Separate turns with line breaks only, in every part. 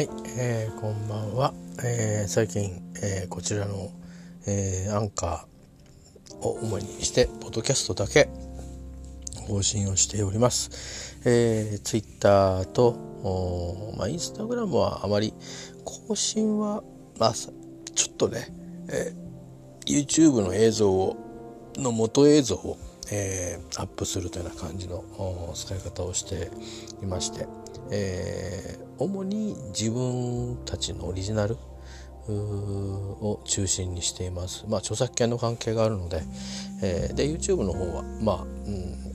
はい、えー、こんばんは、えー、最近、えー、こちらの、えー、アンカーを主にしてポッドキャストだけ更新をしております、えー、ツイッターとまあ、インスタグラムはあまり更新はまあちょっとね、えー、YouTube の映像をの元映像を、えー、アップするというような感じの使い方をしていまして、えー、主に自分たちのオリジナルを中心にしています。まあ著作権の関係があるので、えー、で YouTube の方はまあ、うん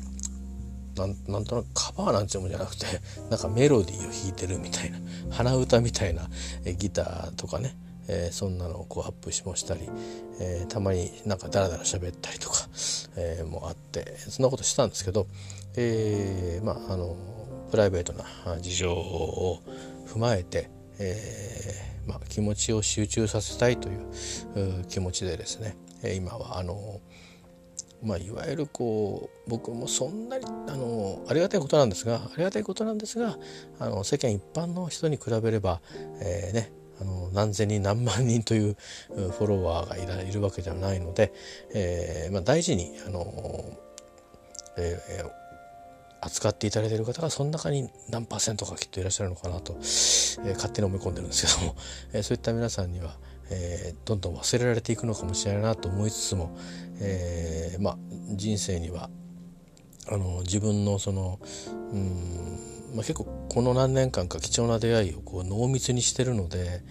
なんなんとなくカバーなんていうもんじゃなくて なんかメロディーを弾いてるみたいな鼻歌みたいなギターとかね、えー、そんなのをこうアップしもしたり、えー、たまになんかダラダラ喋ったりとか、えー、もあってそんなことしたんですけど、えー、まああのプライベートな事情を踏まえて、えーまあ、気持ちを集中させたいという気持ちでですね今はあの、まあ、いわゆるこう僕もそんなにあのありがたいことなんですがありがたいことなんですがあの世間一般の人に比べれば、えーね、あの何千人何万人というフォロワーがいるわけではないので、えーまあ、大事にあの、えー、扱っていただいている方がその中に何パーセントかきっといらっしゃるのかなと、えー、勝手に思い込んでるんですけども、えー、そういった皆さんには、えー、どんどん忘れられていくのかもしれないなと思いつつも、えー、まあ人生にはあの自分のそのうん、まあ、結構この何年間か貴重な出会いをこう濃密にしてるので、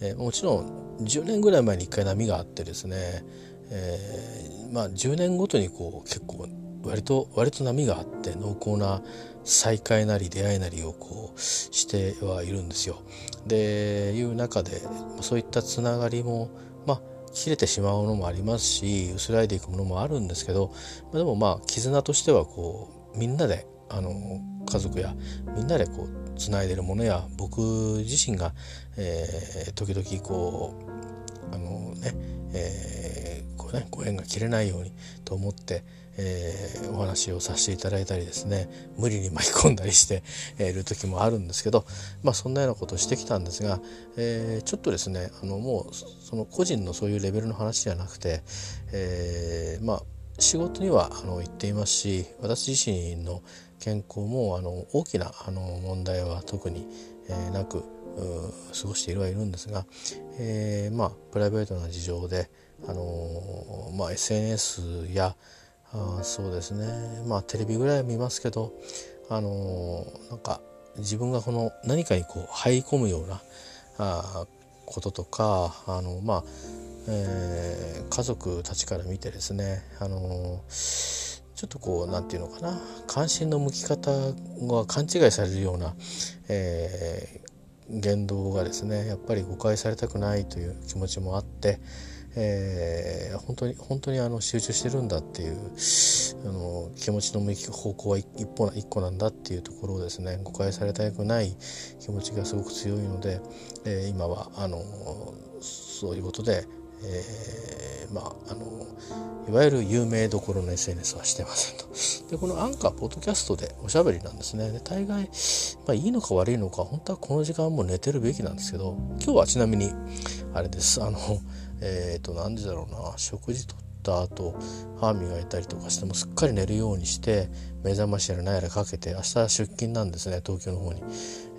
えー、もちろん10年ぐらい前に一回波があってですね、えー、まあ10年ごとにこう結構割と割と波があって濃厚な再会なり出会いなりをこうしてはいるんですよ。でいう中でそういったつながりもまあ切れてしまうのもありますし薄らいでいくものもあるんですけどでもまあ絆としてはこうみんなであの家族やみんなでこうつないでるものや僕自身が、えー、時々こうあのね、えー、こうねご縁が切れないようにと思ってえー、お話をさせていただいたりですね無理に巻き込んだりしている時もあるんですけど、まあ、そんなようなことをしてきたんですが、えー、ちょっとですねあのもうその個人のそういうレベルの話じゃなくて、えー、まあ仕事にはあの行っていますし私自身の健康もあの大きなあの問題は特に、えー、なく過ごしているはいるんですが、えー、まあプライベートな事情で、あのまあ、SNS や、あそうですね。まあテレビぐらいは見ますけどあのー、なんか自分がこの何かにこう入り込むようなあこととかあのまあ、えー、家族たちから見てですねあのー、ちょっとこう何て言うのかな関心の向き方が勘違いされるような、えー、言動がですねやっぱり誤解されたくないという気持ちもあってえー、本当に本当にあの集中してるんだっていうあの気持ちの向き方向は一歩一個なんだっていうところをですね誤解されたくない気持ちがすごく強いので、えー、今はあのそういうことで、えー、まああのいわゆる有名どころの SNS はしてませんと。でこのアンカーポッドキャストでおしゃべりなんですね。で大概、まあ、いいのか悪いのか本当はこの時間も寝てるべきなんですけど今日はちなみにあれですあのえっ、ー、と何時だろうな食事とった後歯磨いたりとかしてもすっかり寝るようにして目覚ましやら何やらかけて明日出勤なんですね東京の方に、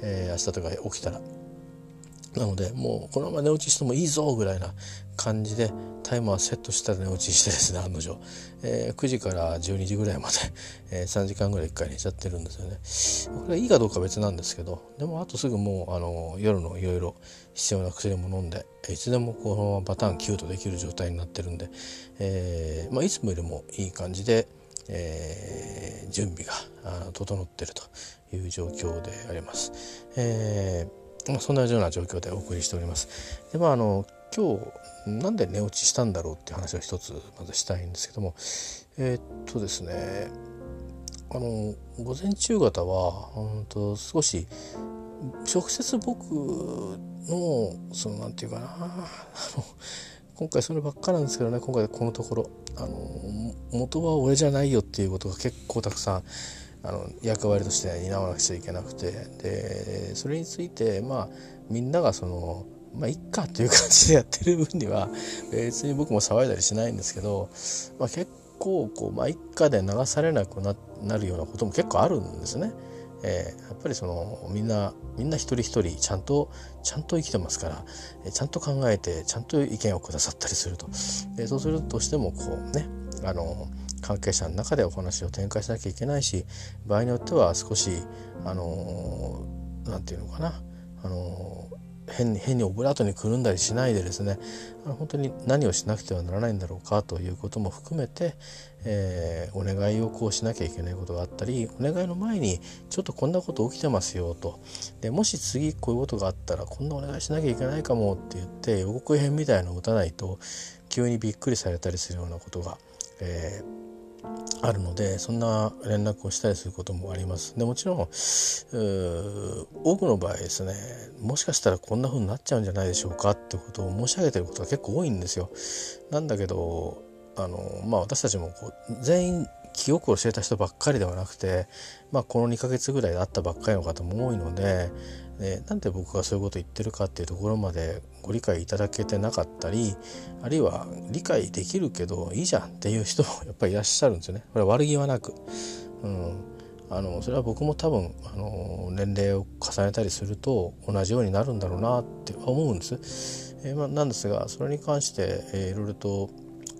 えー、明日とか起きたら。なのでもうこのまま寝落ちしてもいいぞぐらいな感じでタイマーセットしたら寝落ちしてですね案の定、えー、9時から12時ぐらいまで、えー、3時間ぐらい1回寝ちゃってるんですよねこれはいいかどうか別なんですけどでもあとすぐもうあの夜のいろいろ必要な薬も飲んでいつでもこのままパターン9とできる状態になってるんで、えーまあ、いつもよりもいい感じで、えー、準備が整っているという状況であります。えー、そんなような状況でお送りしております。でまああの今日なんで寝落ちしたんだろうっていう話を一つまずしたいんですけどもえー、っとですねあの午前中方はうんと少し直接僕のそのなんていうかな あの今回そればっかなんですけどね今回このところあの元は俺じゃないよっていうことが結構たくさんあの役割として担わなくちゃいけなくてでそれについてまあみんながそのまあいっかという感じでやってる分には別に僕も騒いだりしないんですけど、まあ、結構こうまあ一家で流されなくなるようなことも結構あるんですね。えー、やっぱりそのみんなみんな一人一人ちゃんとちゃんと生きてますから、えー、ちゃんと考えてちゃんと意見をくださったりすると、えー、そうするとしてもこうねあの関係者の中でお話を展開しなきゃいけないし場合によっては少しあの何て言うのかなあの変に変にオブラートにくるんだりしないでですね本当に何をしなくてはならないんだろうかということも含めて、えー、お願いをこうしなきゃいけないことがあったりお願いの前にちょっとこんなこと起きてますよと。でもし次こういうことがあったらこんなお願いしなきゃいけないかもって言って予告編みたいのを打たないと急にびっくりされたりするようなことが、えーあるのでそんな連絡をしたりすることもあります。でもちろん多くの場合ですねもしかしたらこんな風になっちゃうんじゃないでしょうかってことを申し上げてることが結構多いんですよ。なんだけどあの、まあ、私たちもこう全員記憶を教えた人ばっかりではなくて、まあ、この2ヶ月ぐらいで会ったばっかりの方も多いのででなんで僕がそういうこと言ってるかっていうところまでご理解いただけてなかったりあるいは理解できるけどいいじゃんっていう人もやっぱりいらっしゃるんですよね。これ悪気はなく、うん、あのそれは僕も多分あの年齢を重ねたりすると同じようになるんだろうなって思うんです。えー、ま、なんですがそれに関して、えー、いろいろと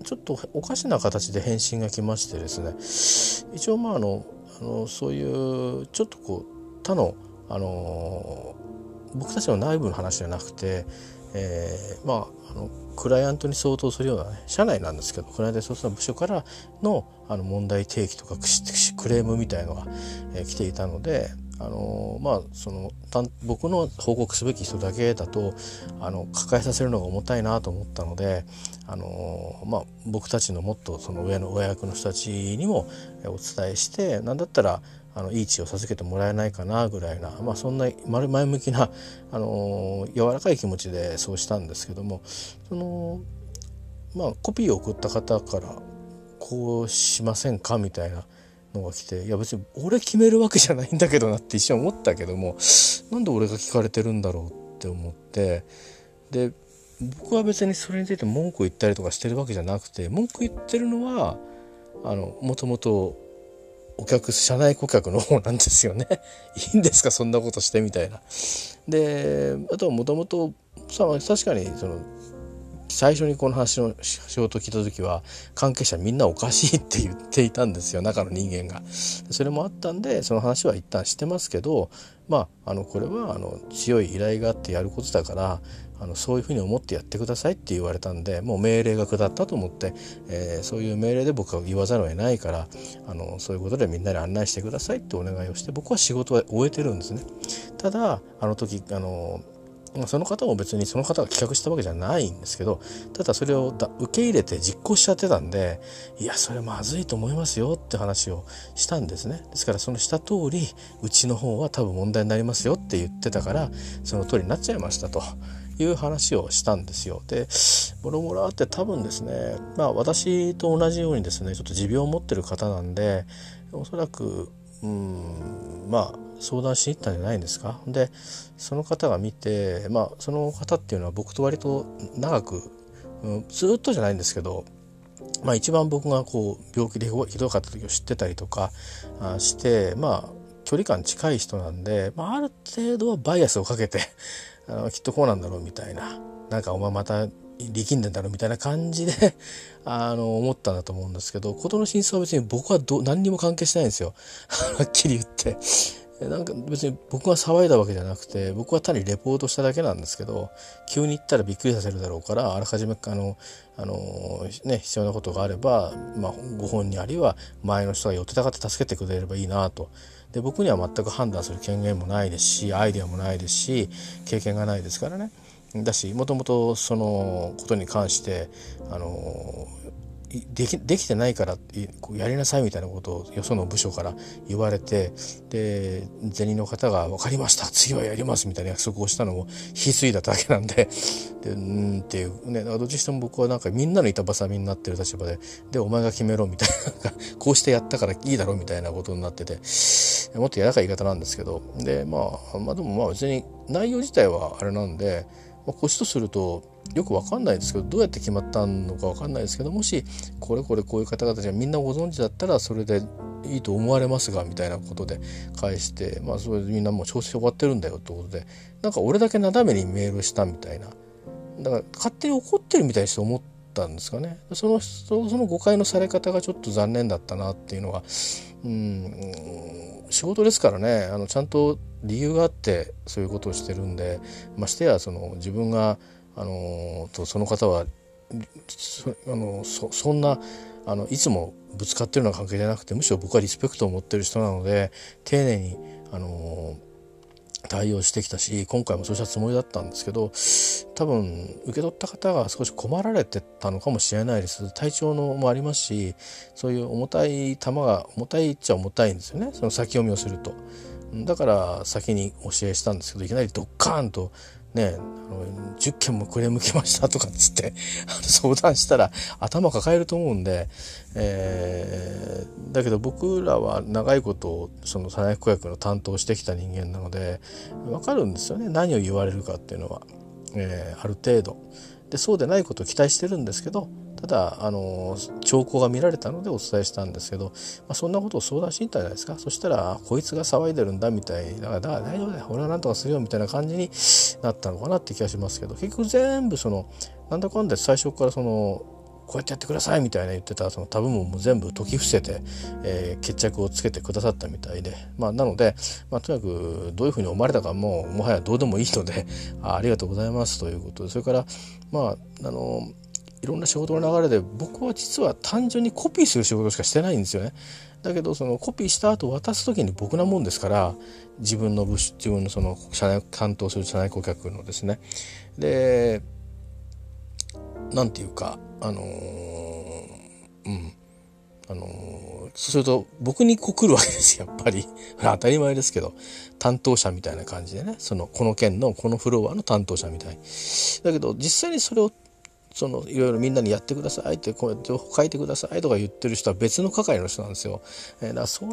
ちょっとおかしな形で返信が来ましてですね一応まああのあのそういうちょっとこう他のあの僕たちの内部の話じゃなくて、えー、まああのクライアントに相当するようなね社内なんですけどクライアントに相当する部署からのあの問題提起とかクレームみたいのが、えー、来ていたのであのまあその僕の報告すべき人だけだとあの抱えさせるのが重たいなと思ったのであのまあ僕たちのもっとその上の親役の人たちにもお伝えして何だったらあのいい血を授けてもらえないかなぐらいな、まあ、そんな前向きな、あの柔らかい気持ちでそうしたんですけどもその、まあ、コピーを送った方からこうしませんかみたいなのが来ていや別に俺決めるわけじゃないんだけどなって一瞬思ったけどもなんで俺が聞かれてるんだろうって思ってで僕は別にそれについて文句言ったりとかしてるわけじゃなくて文句言ってるのはあのもともとお客社内顧客の方なんですよね いいんですか？そんなことしてみたいな。であとはもともと確かにその最初にこの話の仕事を聞いた時は関係者みんなおかしいって言っていたんですよ中の人間が。それもあったんでその話は一旦してますけどまああのこれはあの強い依頼があってやることだからあのそういうふうに思ってやってくださいって言われたんでもう命令が下ったと思って、えー、そういう命令で僕は言わざるを得ないからあのそういうことでみんなに案内してくださいってお願いをして僕は仕事は終えてるんですね。ただあの時あのその方も別にその方が企画したわけじゃないんですけどただそれを受け入れて実行しちゃってたんでいやそれまずいと思いますよって話をしたんですねですからそのした通りうちの方は多分問題になりますよって言ってたからその通りになっちゃいましたと。いう話をしたんですよ。で、もろもろあって多分ですね、まあ私と同じようにですね、ちょっと持病を持ってる方なんで、おそらくうんまあ相談しに行ったんじゃないんですか？でその方が見てまあその方っていうのは僕と割と長く、うん、ずっとじゃないんですけどまあ一番僕がこう病気でひどかった時を知ってたりとかあしてまあ距離感近い人なんで、まあ、ある程度はバイアスをかけて あのきっとこうなんだろうみたいななんかお前また力んでんだろうみたいな感じで あの思ったんだと思うんですけど事の真相は別に僕はど何にも関係してないんですよ はっきり言ってなんか別に僕が騒いだわけじゃなくて僕は単にレポートしただけなんですけど急に言ったらびっくりさせるだろうからあらかじめあのあの、ね、必要なことがあれば、まあ、ご本人あるいは前の人が寄ってたかって助けてくれればいいなと。で僕には全く判断する権限もないですしアイデアもないですし経験がないですからね。だしもともとそのことに関してあのできできてないからやりなさいみたいなことをよその部署から言われてで銭の方が「分かりました次はやります」みたいな約束をしたのも引き継いだだけなんで。でうんっていうねどっちしても僕はなんかみんなの板挟みになってる立場ででお前が決めろみたいなこうしてやったからいいだろみたいなことになってて。もっと柔らかい言い方なんですけど。でまあまあでもまあ別に内容自体はあれなんで、まあ、こっちとするとよくわかんないですけどどうやって決まったのかわかんないですけどもしこれこれこういう方々がみんなご存知だったらそれでいいと思われますがみたいなことで返してまあそれでみんなもう調子終わってるんだよってことでなんか俺だけなだめにメールしたみたいな。だから勝手に怒ってるみたいにして思ったんですかね。そのその誤解のされ方がちょっと残念だったなっていうのがうん仕事ですからね。あのちゃんと理由があってそういうことをしてるんでましてやその自分があのとその方はそあのそそんなあのいつもぶつかってるような関係じゃなくてむしろ僕はリスペクトを持ってる人なので丁寧にあの対応してきたし今回もそうしたつもりだったんですけど多分受け取った方が少し困られてたのかもしれないです体調のもありますしそういう重たい球が重たいっちゃ重たいんですよねその先読みをすると。だから先に教えしたんですけどいきなりドッカーンとね、あの10件もクレーム来ましたとかっつって 相談したら頭抱えると思うんで、えー、だけど僕らは長いことその早く役の担当してきた人間なので分かるんですよね。何を言われるかっていうのは、えー、ある程度。でそうでないことを期待してるんですけどただあの兆候が見られたのでお伝えしたんですけど、まあ、そんなことを相談していたじゃないですか。そしたらこいつが騒いでるんだみたいだから大丈夫だよ。俺は何とかするよみたいな感じになったのかなって気がしますけど。結局全部そのなんだかんだ最初からそのこうやってやってくださいみたいな言ってたそのタブも全部解き伏せて、えー、決着をつけてくださったみたいで、まあ、なので、まあ、とにかくどういうふうに思われたかももはやどうでもいいのであありがとうございますということで。それからまああのいろんな仕事の流れで僕は実は単純にコピーする仕事しかしてないんですよね。だけどそのコピーした後渡す時に僕なもんですから自分の部自分のその社内担当する社内顧客のですね。でなんていうかあのー、うん。あのー、そうすると僕にこう来るわけです やっぱり。当たり前ですけど。担当者みたいな感じでね。そのこの県のこのフロアの担当者みたい。だけど実際にそれをそのいろいろみんなにやってくださいってこうやって書いてくださいとか言ってる人は別の係の人なんですよ。えー、だからそれ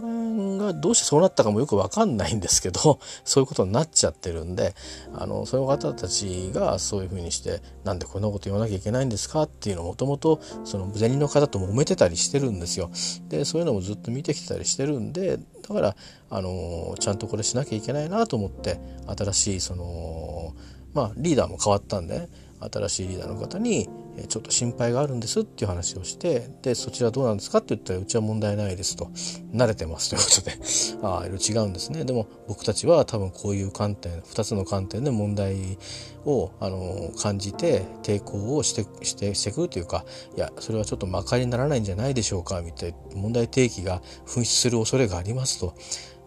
がどうしてそうなったかもよくわかんないんですけど そういうことになっちゃってるんであのその方たちがそういうふうにしてなんでこんなこと言わなきゃいけないんですかっていうのをもともとその銭の方と揉めてたりしてるんですよ。でそういうのもずっと見てきてたりしてるんでだからあのちゃんとこれしなきゃいけないなと思って新しいそのまあリーダーも変わったんで、ね新しいリーダーの方に「ちょっと心配があるんです」っていう話をしてでそちらどうなんですかって言ったら「うちは問題ないです」と「慣れてます」ということで ああ違うんですねでも僕たちは多分こういう観点2つの観点で問題をあの感じて抵抗をしてしてしてくるというかいやそれはちょっとまかりにならないんじゃないでしょうかみたいな問題提起が噴出する恐れがありますと。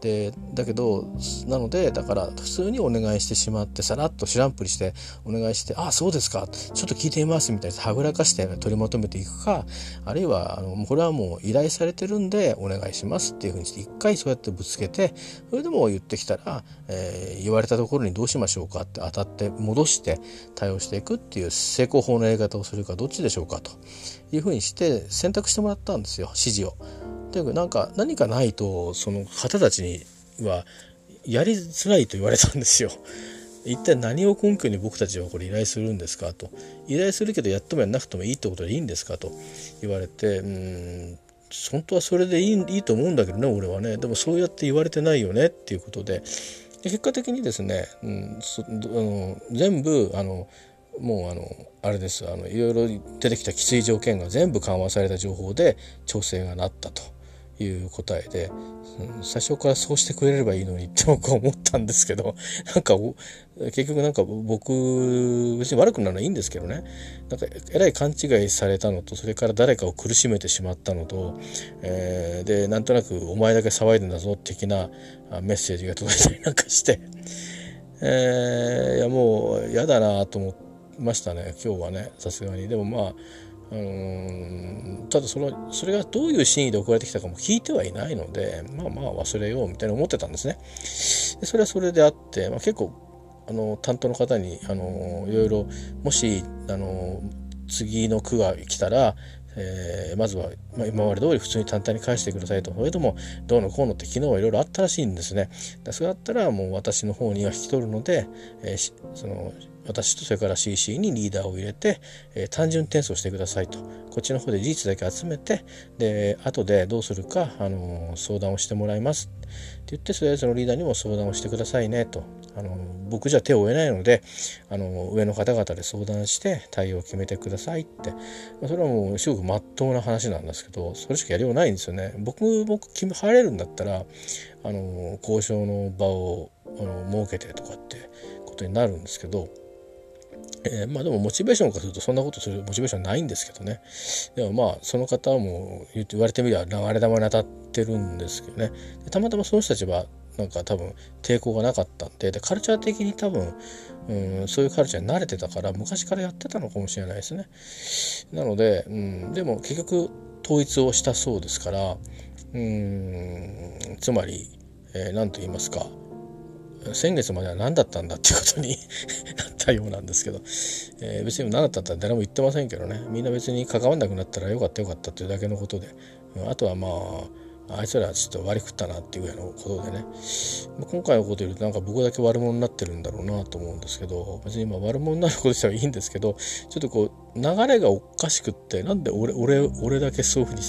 でだけどなのでだから普通にお願いしてしまってさらっと知らんぷりしてお願いして「ああそうですかちょっと聞いてみます」みたいなはぐらかして取りまとめていくかあるいはあのこれはもう依頼されてるんでお願いしますっていうふうにして一回そうやってぶつけてそれでも言ってきたら、えー、言われたところにどうしましょうかって当たって戻して対応していくっていう成功法のやり方をするかどっちでしょうかというふうにして選択してもらったんですよ指示を。とにかなんか何かないとその方たちにはやりづらいと言われたんですよ。一体何を根拠に僕たちはこれ依頼するんですかと依頼するけどやってもやんなくてもいいってことでいいんですかと言われてうん本当はそれでいいいいと思うんだけどね俺はねでもそうやって言われてないよねっていうことで結果的にですね、うん、そあの全部あのもうあのあれですあのいろいろ出てきたきつい条件が全部緩和された情報で調整がなったと。いう答えで、最初からそうしてくれればいいのにって僕は思ったんですけど、なんか、結局なんか僕、別に悪くなるのはいいんですけどね、なんか、えらい勘違いされたのと、それから誰かを苦しめてしまったのと、えー、で、なんとなく、お前だけ騒いでんだぞ、的なメッセージが届いたりなんかして、えー、いや、もう、嫌だなと思いましたね、今日はね、さすがに。でもまあ、うんただそのそれがどういう真意で送られてきたかも聞いてはいないのでまあまあ忘れようみたいに思ってたんですね。でそれはそれであって、まあ、結構あの担当の方にあのいろいろもしあの次の句が来たらえー、まずは、まあ、今まで通り普通に淡々に返してくださいとそれともどうのこうのって昨日はいろいろあったらしいんですねそれだったらもう私の方には引き取るので、えー、その私とそれから CC にリーダーを入れて、えー、単純転送してくださいと。こっちの方で事実だけ集めてで後でどうするか、あの相談をしてもらいます。って言ってそれぞれそのリーダーにも相談をしてくださいねと。あの僕じゃ手を負えないのであの上の方々で相談して対応を決めてくださいって、まあ、それはもうすごくまっとうな話なんですけどそれしかやりようないんですよね。僕僕入れるんだったらあの交渉の場をあの設けてとかってことになるんですけどえー、まあでもモチベーションからするとそんなことするモチベーションないんですけどね。でもまあその方も言われてみれば流れ玉に当たってるんですけどね。たまたまその人たちはなんか多分抵抗がなかったんででカルチャー的に多分、うん、そういうカルチャーに慣れてたから昔からやってたのかもしれないですね。なので、うん、でも結局統一をしたそうですからうんつまり何、えー、と言いますか先月までは何だったんだっていうことに なったようなんですけど、えー、別に何だったって誰も言ってませんけどね。みんな別に関わんなくなったらよかったよかったっていうだけのことで。あとはまああいつらちょっと割り食ったなっていうようなことでね、今回のこと言うとなんか僕だけ悪者になってるんだろうなと思うんですけど別に今悪者になることしたらいいんですけどちょっとこう流れがおかしくってなんで俺俺俺だけそういうふうに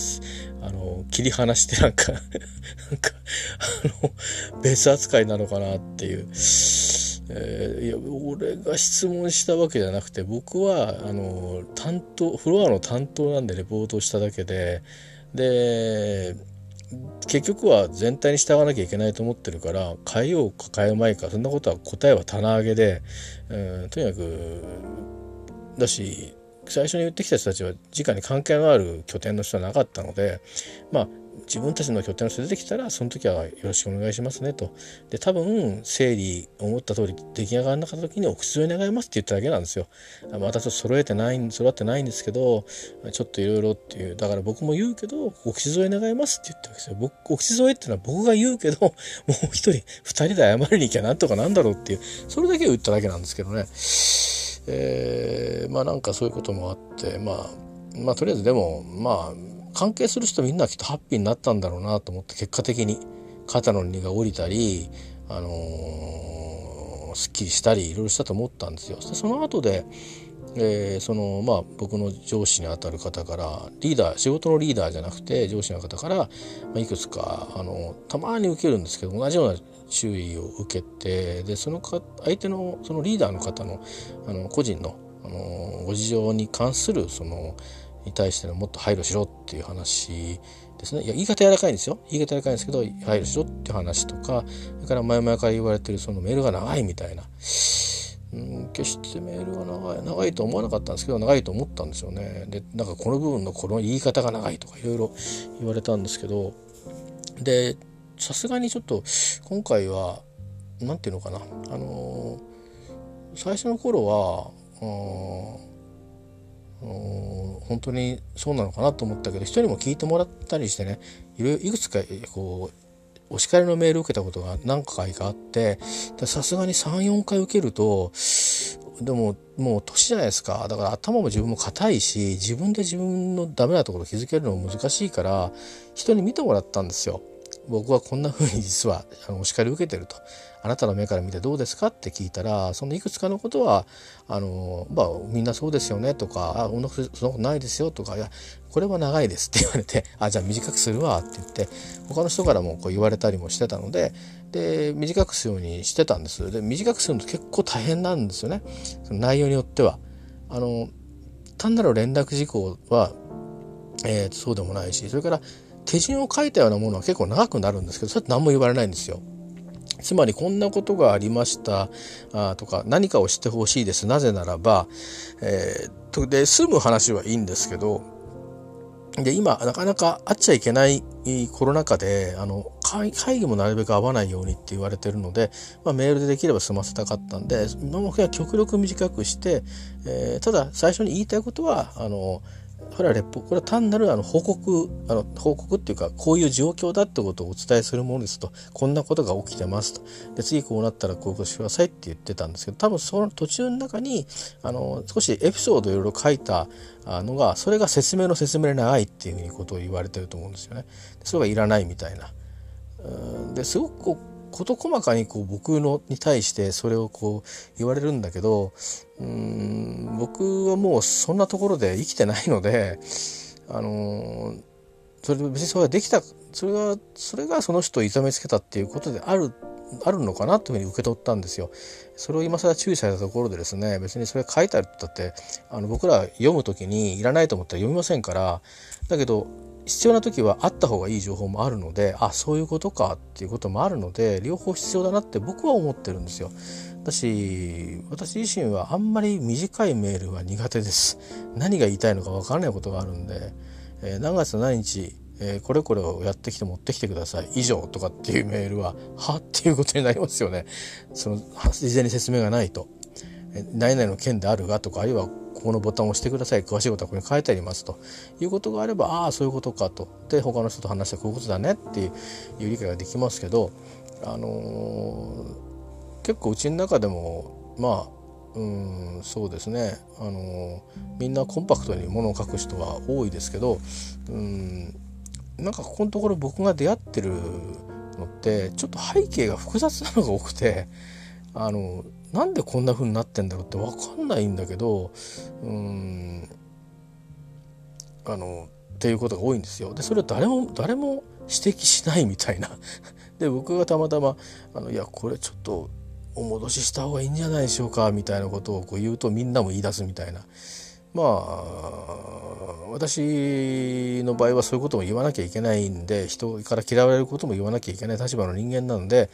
あの切り離してなんか なんかあの別扱いなのかなっていう。えー、いや俺が質問したわけじゃなくて僕はあの担当フロアの担当なんでレポートしただけでで結局は全体に従わなきゃいけないと思ってるから変えようか変えまいかそんなことは答えは棚上げで、うん、とにかくだし最初に言ってきた人たちは直に関係のある拠点の人はなかったのでまあ自分たちの拠点の人出てきたらその時はよろしくお願いしますねと。で多分整理思った通り出来上がらなかった時にお口添え願いますって言っただけなんですよ。またちょっと揃えてない揃ってないんですけどちょっといろいろっていうだから僕も言うけどお口添え願いますって言ったわけですよ。僕お口添えってのは僕が言うけど もう一人二人で謝りに行きゃなんとかなんだろうっていうそれだけを言っただけなんですけどね。えー、まあなんかそういうこともあってまあまあとりあえずでもまあ関係する人みんなきっとハッピーになったんだろうなと思って結果的に肩の荷が下りたり、あのー、すっきりしたりいろいろしたと思ったんですよ。でその後で、えー、そのまあ僕の上司にあたる方からリーダー仕事のリーダーじゃなくて上司の方から、まあ、いくつかあのたまに受けるんですけど同じような注意を受けてでそのか相手のそのリーダーの方のあの個人のあのご事情に関するそのに対してのもっと配慮しろっていう話ですね。いや、言い方柔らかいんですよ。言い方柔らかいんですけど、配慮しろっていう話とか、それから前々から言われてるそのメールが長いみたいな。うん、決してメールが長い、長いと思わなかったんですけど、長いと思ったんですよね。で、なんかこの部分のこの言い方が長いとかいろいろ言われたんですけど、で、さすがにちょっと今回は、何て言うのかな、あのー、最初の頃は、うん本当にそうなのかなと思ったけど人にも聞いてもらったりしてねいろいろいくつかこうお叱りのメールを受けたことが何回かあってさすがに34回受けるとでももう年じゃないですかだから頭も自分も硬いし自分で自分のダメなところ気づけるのも難しいから人に見てもらったんですよ。僕はこんな風に実はあのお叱り受けてると。あなたの目から見てどうですかって聞いたらそのいくつかのことはあの、まあ、みんなそうですよねとかあそんなことないですよとかいやこれは長いですって言われてあじゃあ短くするわって言って他の人からもこう言われたりもしてたのでで短くするようにしてたんです。で短くするの結構大変なんですよね。その内容によっては。あの単なる連絡事項は、えー、そうでもないしそれから手順を書いたようなものは結構長くなるんですけどそれって何も言われないんですよ。つまりこんなことがありましたあとか何かをしてほしいです。なぜならば、えー、で、済む話はいいんですけど、で、今、なかなか会っちゃいけないコロナ禍で、あの、会議もなるべく会わないようにって言われてるので、まあ、メールでできれば済ませたかったんで、今までは極力短くして、えー、ただ最初に言いたいことは、あの、これはレポこれは単なるあの報告あの報告っていうかこういう状況だってことをお伝えするものですとこんなことが起きてますとで次こうなったらこういうことしてくださいって言ってたんですけど多分その途中の中にあの少しエピソードをいろいろ書いたのがそれが説明の説明でないっていうふうにことを言われてると思うんですよね。それがいらないみたいな。ですごくこう事細かにこう僕のに対してそれをこう言われるんだけどうん僕はもうそんなところで生きてないのであのそれ別にそれができたそれがそれがその人を痛めつけたっていうことであるあるのかなというふうに受け取ったんですよ。それを今更注意されたところでですね別にそれ書いてあるってあの僕ら読む時にいらないと思ったら読みませんからだけど必要な時はあった方がいい情報もあるのであそういうことかっていうこともあるので両方必要だなって僕は思ってるんですよ。だし私自身はあんまり短いメールは苦手です。何が言いたいのか分からないことがあるんで、えー、何月何日えー、これこれをやってきて持ってきてください以上とかっていうメールははっていうことになりますよねその事前に説明がないと何々の件であるがとかあるいはここのボタンを押してください。詳しいことはここに書いてありますと。いうことがあればああそういうことかと。で他の人と話してこういうことだねっていう理解ができますけど、あのー、結構うちの中でもまあうんそうですね、あのー、みんなコンパクトにものを書く人は多いですけどうんなんかここのところ僕が出会ってるのってちょっと背景が複雑なのが多くてあのなんでこんな風になってんだろうって分かんないんだけどうんあのっていうことが多いんですよ。でそれを誰も誰も指摘しないみたいな。で僕がたまたまあの「いやこれちょっとお戻しした方がいいんじゃないでしょうか」みたいなことをこう言うとみんなも言い出すみたいな。まあ私の場合はそういうことも言わなきゃいけないんで人から嫌われることも言わなきゃいけない立場の人間なので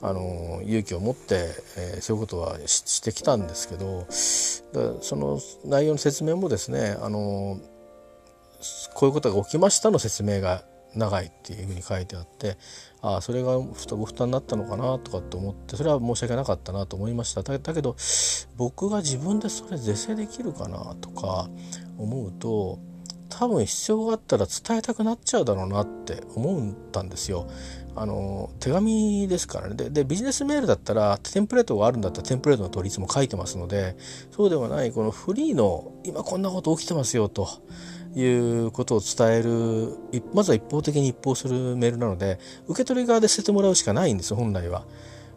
あの勇気を持って、えー、そういうことはしてきたんですけどその内容の説明もですねあのこういうことが起きましたの説明が長いっていうふうに書いてあってああそれがご負担になったのかなとかって思ってそれは申し訳なかったなと思いましただけど僕が自分でそれ是正できるかなとか思うと多分必要があったら伝えたくなっちゃうだろうなって思ったんですよ。あの手紙ですからねでビジネスメールだったらテンプレートがあるんだったらテンプレートの通りいつも書いてますのでそうではないこのフリーの今こんなこと起きてますよということを伝えるまずは一方的に一方するメールなので受け取り側で捨ててもらうしかないんです本来は。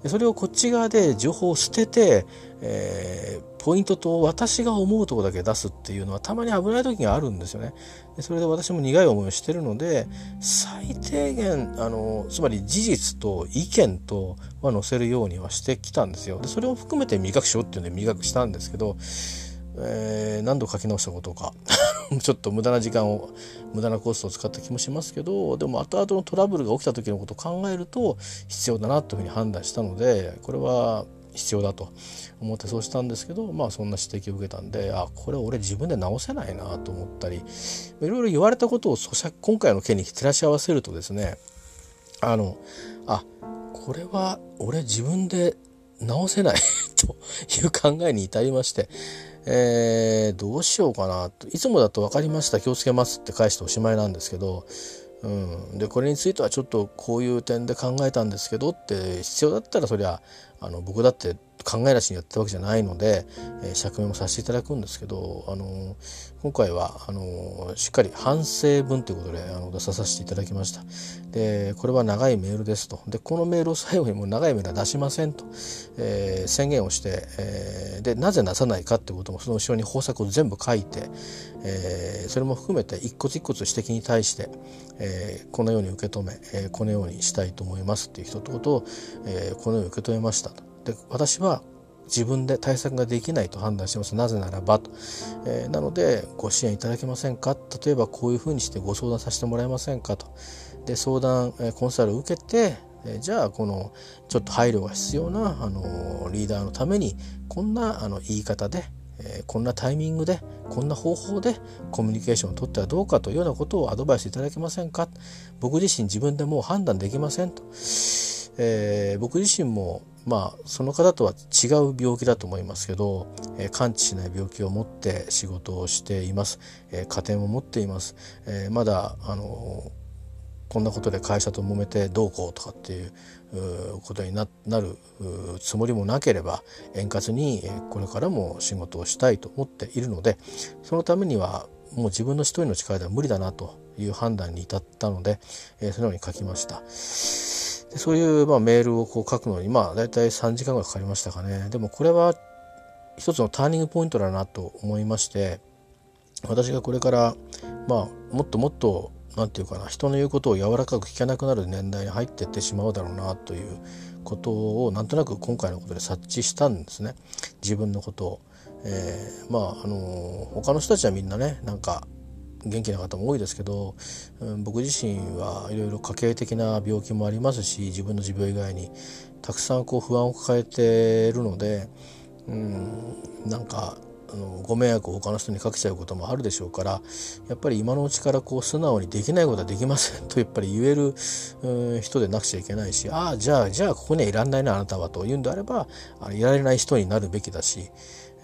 それをこっち側で情報を捨てて、えー、ポイントと私が思うとこだけ出すっていうのはたまに危ない時があるんですよね。でそれで私も苦い思いをしてるので最低限あのつまり事実と意見とは載せるようにはしてきたんですよ。でそれを含めて磨くしようっていうので磨くしたんですけどえー、何度書き直したことか。ちょっと無駄な時間を無駄なコストを使った気もしますけどでも後々のトラブルが起きた時のことを考えると必要だなというふうに判断したのでこれは必要だと思ってそうしたんですけどまあそんな指摘を受けたんであこれ俺自分で直せないなと思ったりいろいろ言われたことを咀嚼今回の件に照らし合わせるとですねあのあこれは俺自分で直せない という考えに至りましてえー、どうしようかな。といつもだと分かりました。気をつけますって返しておしまいなんですけど、うん、でこれについてはちょっとこういう点で考えたんですけどって必要だったらそりゃあの僕だって考えなしにやってたわけじゃないので、えー、釈明もさせていただくんですけど、あの今回はあのしっかり反省文ということであの出させていただきました。でこれは長いメールですと。でこのメールを最後にもう長いメールは出しませんと、えー、宣言をして、えー、でなぜなさないかっていうこともその後ろに方策を全部書いて、えー、それも含めて一骨一骨指摘に対して、えー、このように受け止め、えー、このようにしたいと思いますっていう一言を、えー、このように受け止めましたと。で私は自分で対策ができないと判断します。なぜならばと、えー、なのでご支援いただけませんか？例えばこういうふうにしてご相談させてもらえませんか？と。で相談、えコンサルを受けて、えじゃあこのちょっと配慮が必要なあのリーダーのためにこんなあの言い方で、えこんなタイミングでこんな方法でコミュニケーションをとってはどうかというようなことをアドバイスいただけませんか？僕自身自分でもう判断できませんと。えー、僕自身もまあその方とは違う病気だと思いますけど、えー、完治しない病気を持って仕事をしています、えー、家庭も持っています、えー、まだあのこんなことで会社と揉めてどうこうとかっていうことになるつもりもなければ円滑にこれからも仕事をしたいと思っているのでそのためにはもう自分の一人の力では無理だなという判断に至ったので、えー、そのように書きました。でそういう、まあ、メールをこう書くのにまあ大体3時間ぐらいかかりましたかね。でもこれは一つのターニングポイントだなと思いまして私がこれからまあもっともっと何て言うかな人の言うことを柔らかく聞けなくなる年代に入っていってしまうだろうなということをなんとなく今回のことで察知したんですね自分のことを。えー、まああの他の人たちはみんなねなんか元気な方も多いですけど、うん、僕自身はいろいろ家計的な病気もありますし自分の持病以外にたくさんこう不安を抱えているので、うん、なんかあのご迷惑を他の人にかけちゃうこともあるでしょうからやっぱり今のうちからこう素直にできないことはできませんとやっぱり言える、うん、人でなくちゃいけないしああじゃあじゃあここにはいらんないなあなたはと言うんであればあいられない人になるべきだし、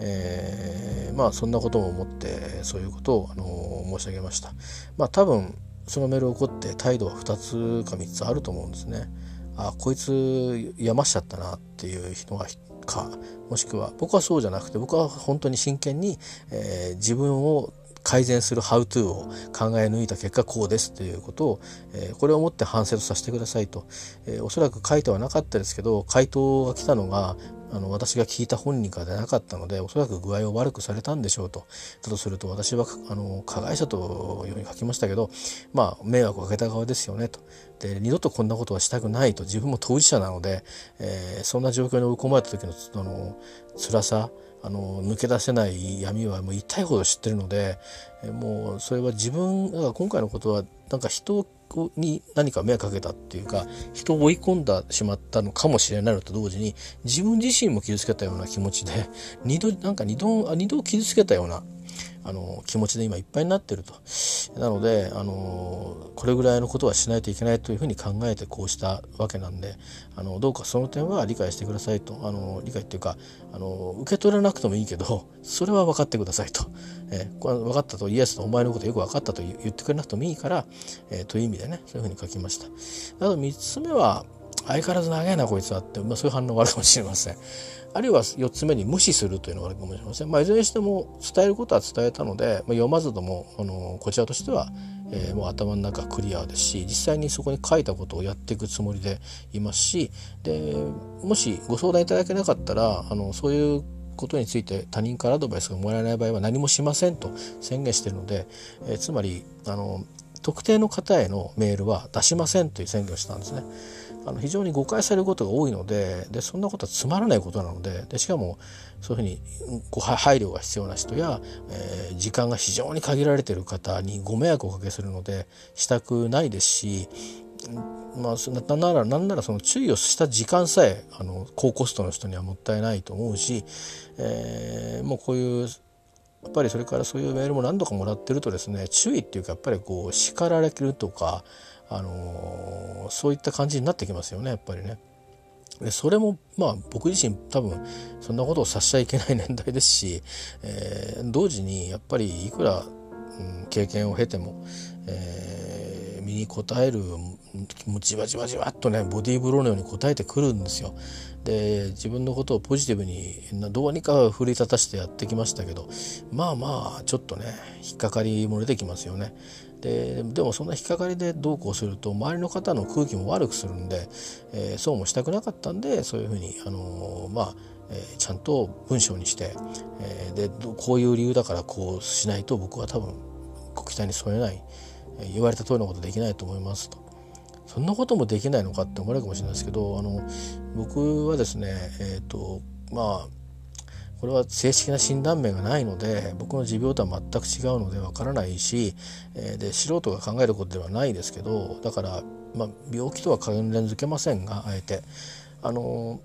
えー、まあそんなことも思ってそういうことを、あの申し上げました。まあ多分そのメールを起こって態度は2つか3つあると思うんですね。あこいつやましちゃったなっていう人がかもしくは僕はそうじゃなくて僕は本当に真剣に、えー、自分を改善するハウトゥーを考え抜いた結果こうですということを、えー、これをもって反省とさせてくださいと、えー、おそらく書いてはなかったですけど回答が来たのがあの私が聞いた本人からでなかったのでおそらく具合を悪くされたんでしょうと。だとすると私はあの加害者というふうに書きましたけどまあ迷惑をかけた側ですよねと。で二度とこんなことはしたくないと。自分も当事者なので、えー、そんな状況に追い込まれた時のあの辛さあの抜け出せない闇はもう痛いほど知ってるのでもうそれは自分が今回のことはなんか人に何か迷惑かけたっていうか人を追い込んだしまったのかもしれないのと同時に自分自身も傷つけたような気持ちで二度なんか二度二度傷つけたようなあの気持ちで今いっぱいになっているとなのであのこれぐらいのことはしないといけないというふうに考えてこうしたわけなんであのどうかその点は理解してくださいとあの理解っていうかあの受け取らなくてもいいけどそれは分かってくださいと、えー、分かったとイエスとお前のことよく分かったと言ってくれなくてもいいから、えー、という意味でねそういうふうに書きました。あと3つ目は相変わらず長いなこいつはって、まあ、そういう反応があるかもしれません。あるいは4つ目に無視するというのがあるかもしれません。まあ、いずれにしても伝えることは伝えたので、まあ、読まずともあのこちらとしては、えー、もう頭の中クリアですし実際にそこに書いたことをやっていくつもりでいますしでもしご相談いただけなかったらあのそういうことについて他人からアドバイスがもらえない場合は何もしませんと宣言しているので、えー、つまりあの特定の方へのメールは出しませんという宣言をしたんですね。あの非常に誤解されることが多いのででそんなことはつまらないことなのででしかもそういうふうにご配慮が必要な人や、えー、時間が非常に限られている方にご迷惑をおかけするのでしたくないですしまあ、なんならなんならその注意をした時間さえあの高コストの人にはもったいないと思うし、えー、もうこういうやっぱりそれからそういうメールも何度かもらってるとですね注意っていうかやっぱりこう叱られるとかあのそういった感じになってきますよねやっぱりね。でそれもまあ僕自身多分そんなことをさせちゃいけない年代ですし、えー、同時にやっぱりいくら、うん、経験を経ても、えー、身に応えるもうじわじわじわっとねボディーブローのように応えてくるんですよ。で自分のことをポジティブにどうにか奮い立たしてやってきましたけどまあまあちょっとね引っかかりも出てきますよね。ででもそんな引っかかりでどうこうすると周りの方の空気も悪くするんで、えー、そうもしたくなかったんでそういうふうに、あのー、まあえ、ちゃんと文章にして、えー、でこういう理由だからこうしないと僕は多分ご期待に添えない、え、言われた通りのことできないと思いますと。そんなこともできないのかって思われるかもしれないですけどあの僕はですねえっ、とまあこれは正式な診断名がないので僕の持病とは全く違うのでわからないし、えー、で素人が考えることではないですけどだから、まあ、病気とは関連づけませんがあえて。あの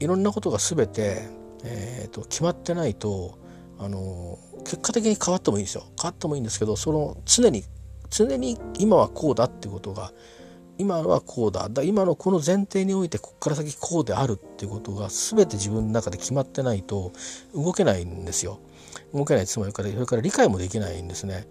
いろんなことが全て、えーと、決まってないとあの結果的に変わってもいいんですよ。変わってもいいんですけどその常に常に今はこうだっていうことが今はこうだ。だ今のこの前提においてこっから先こうであるっていうことが全て自分の中で決まってないと動けないんですよ。動けない。つもりからそれから理解もできないんですね。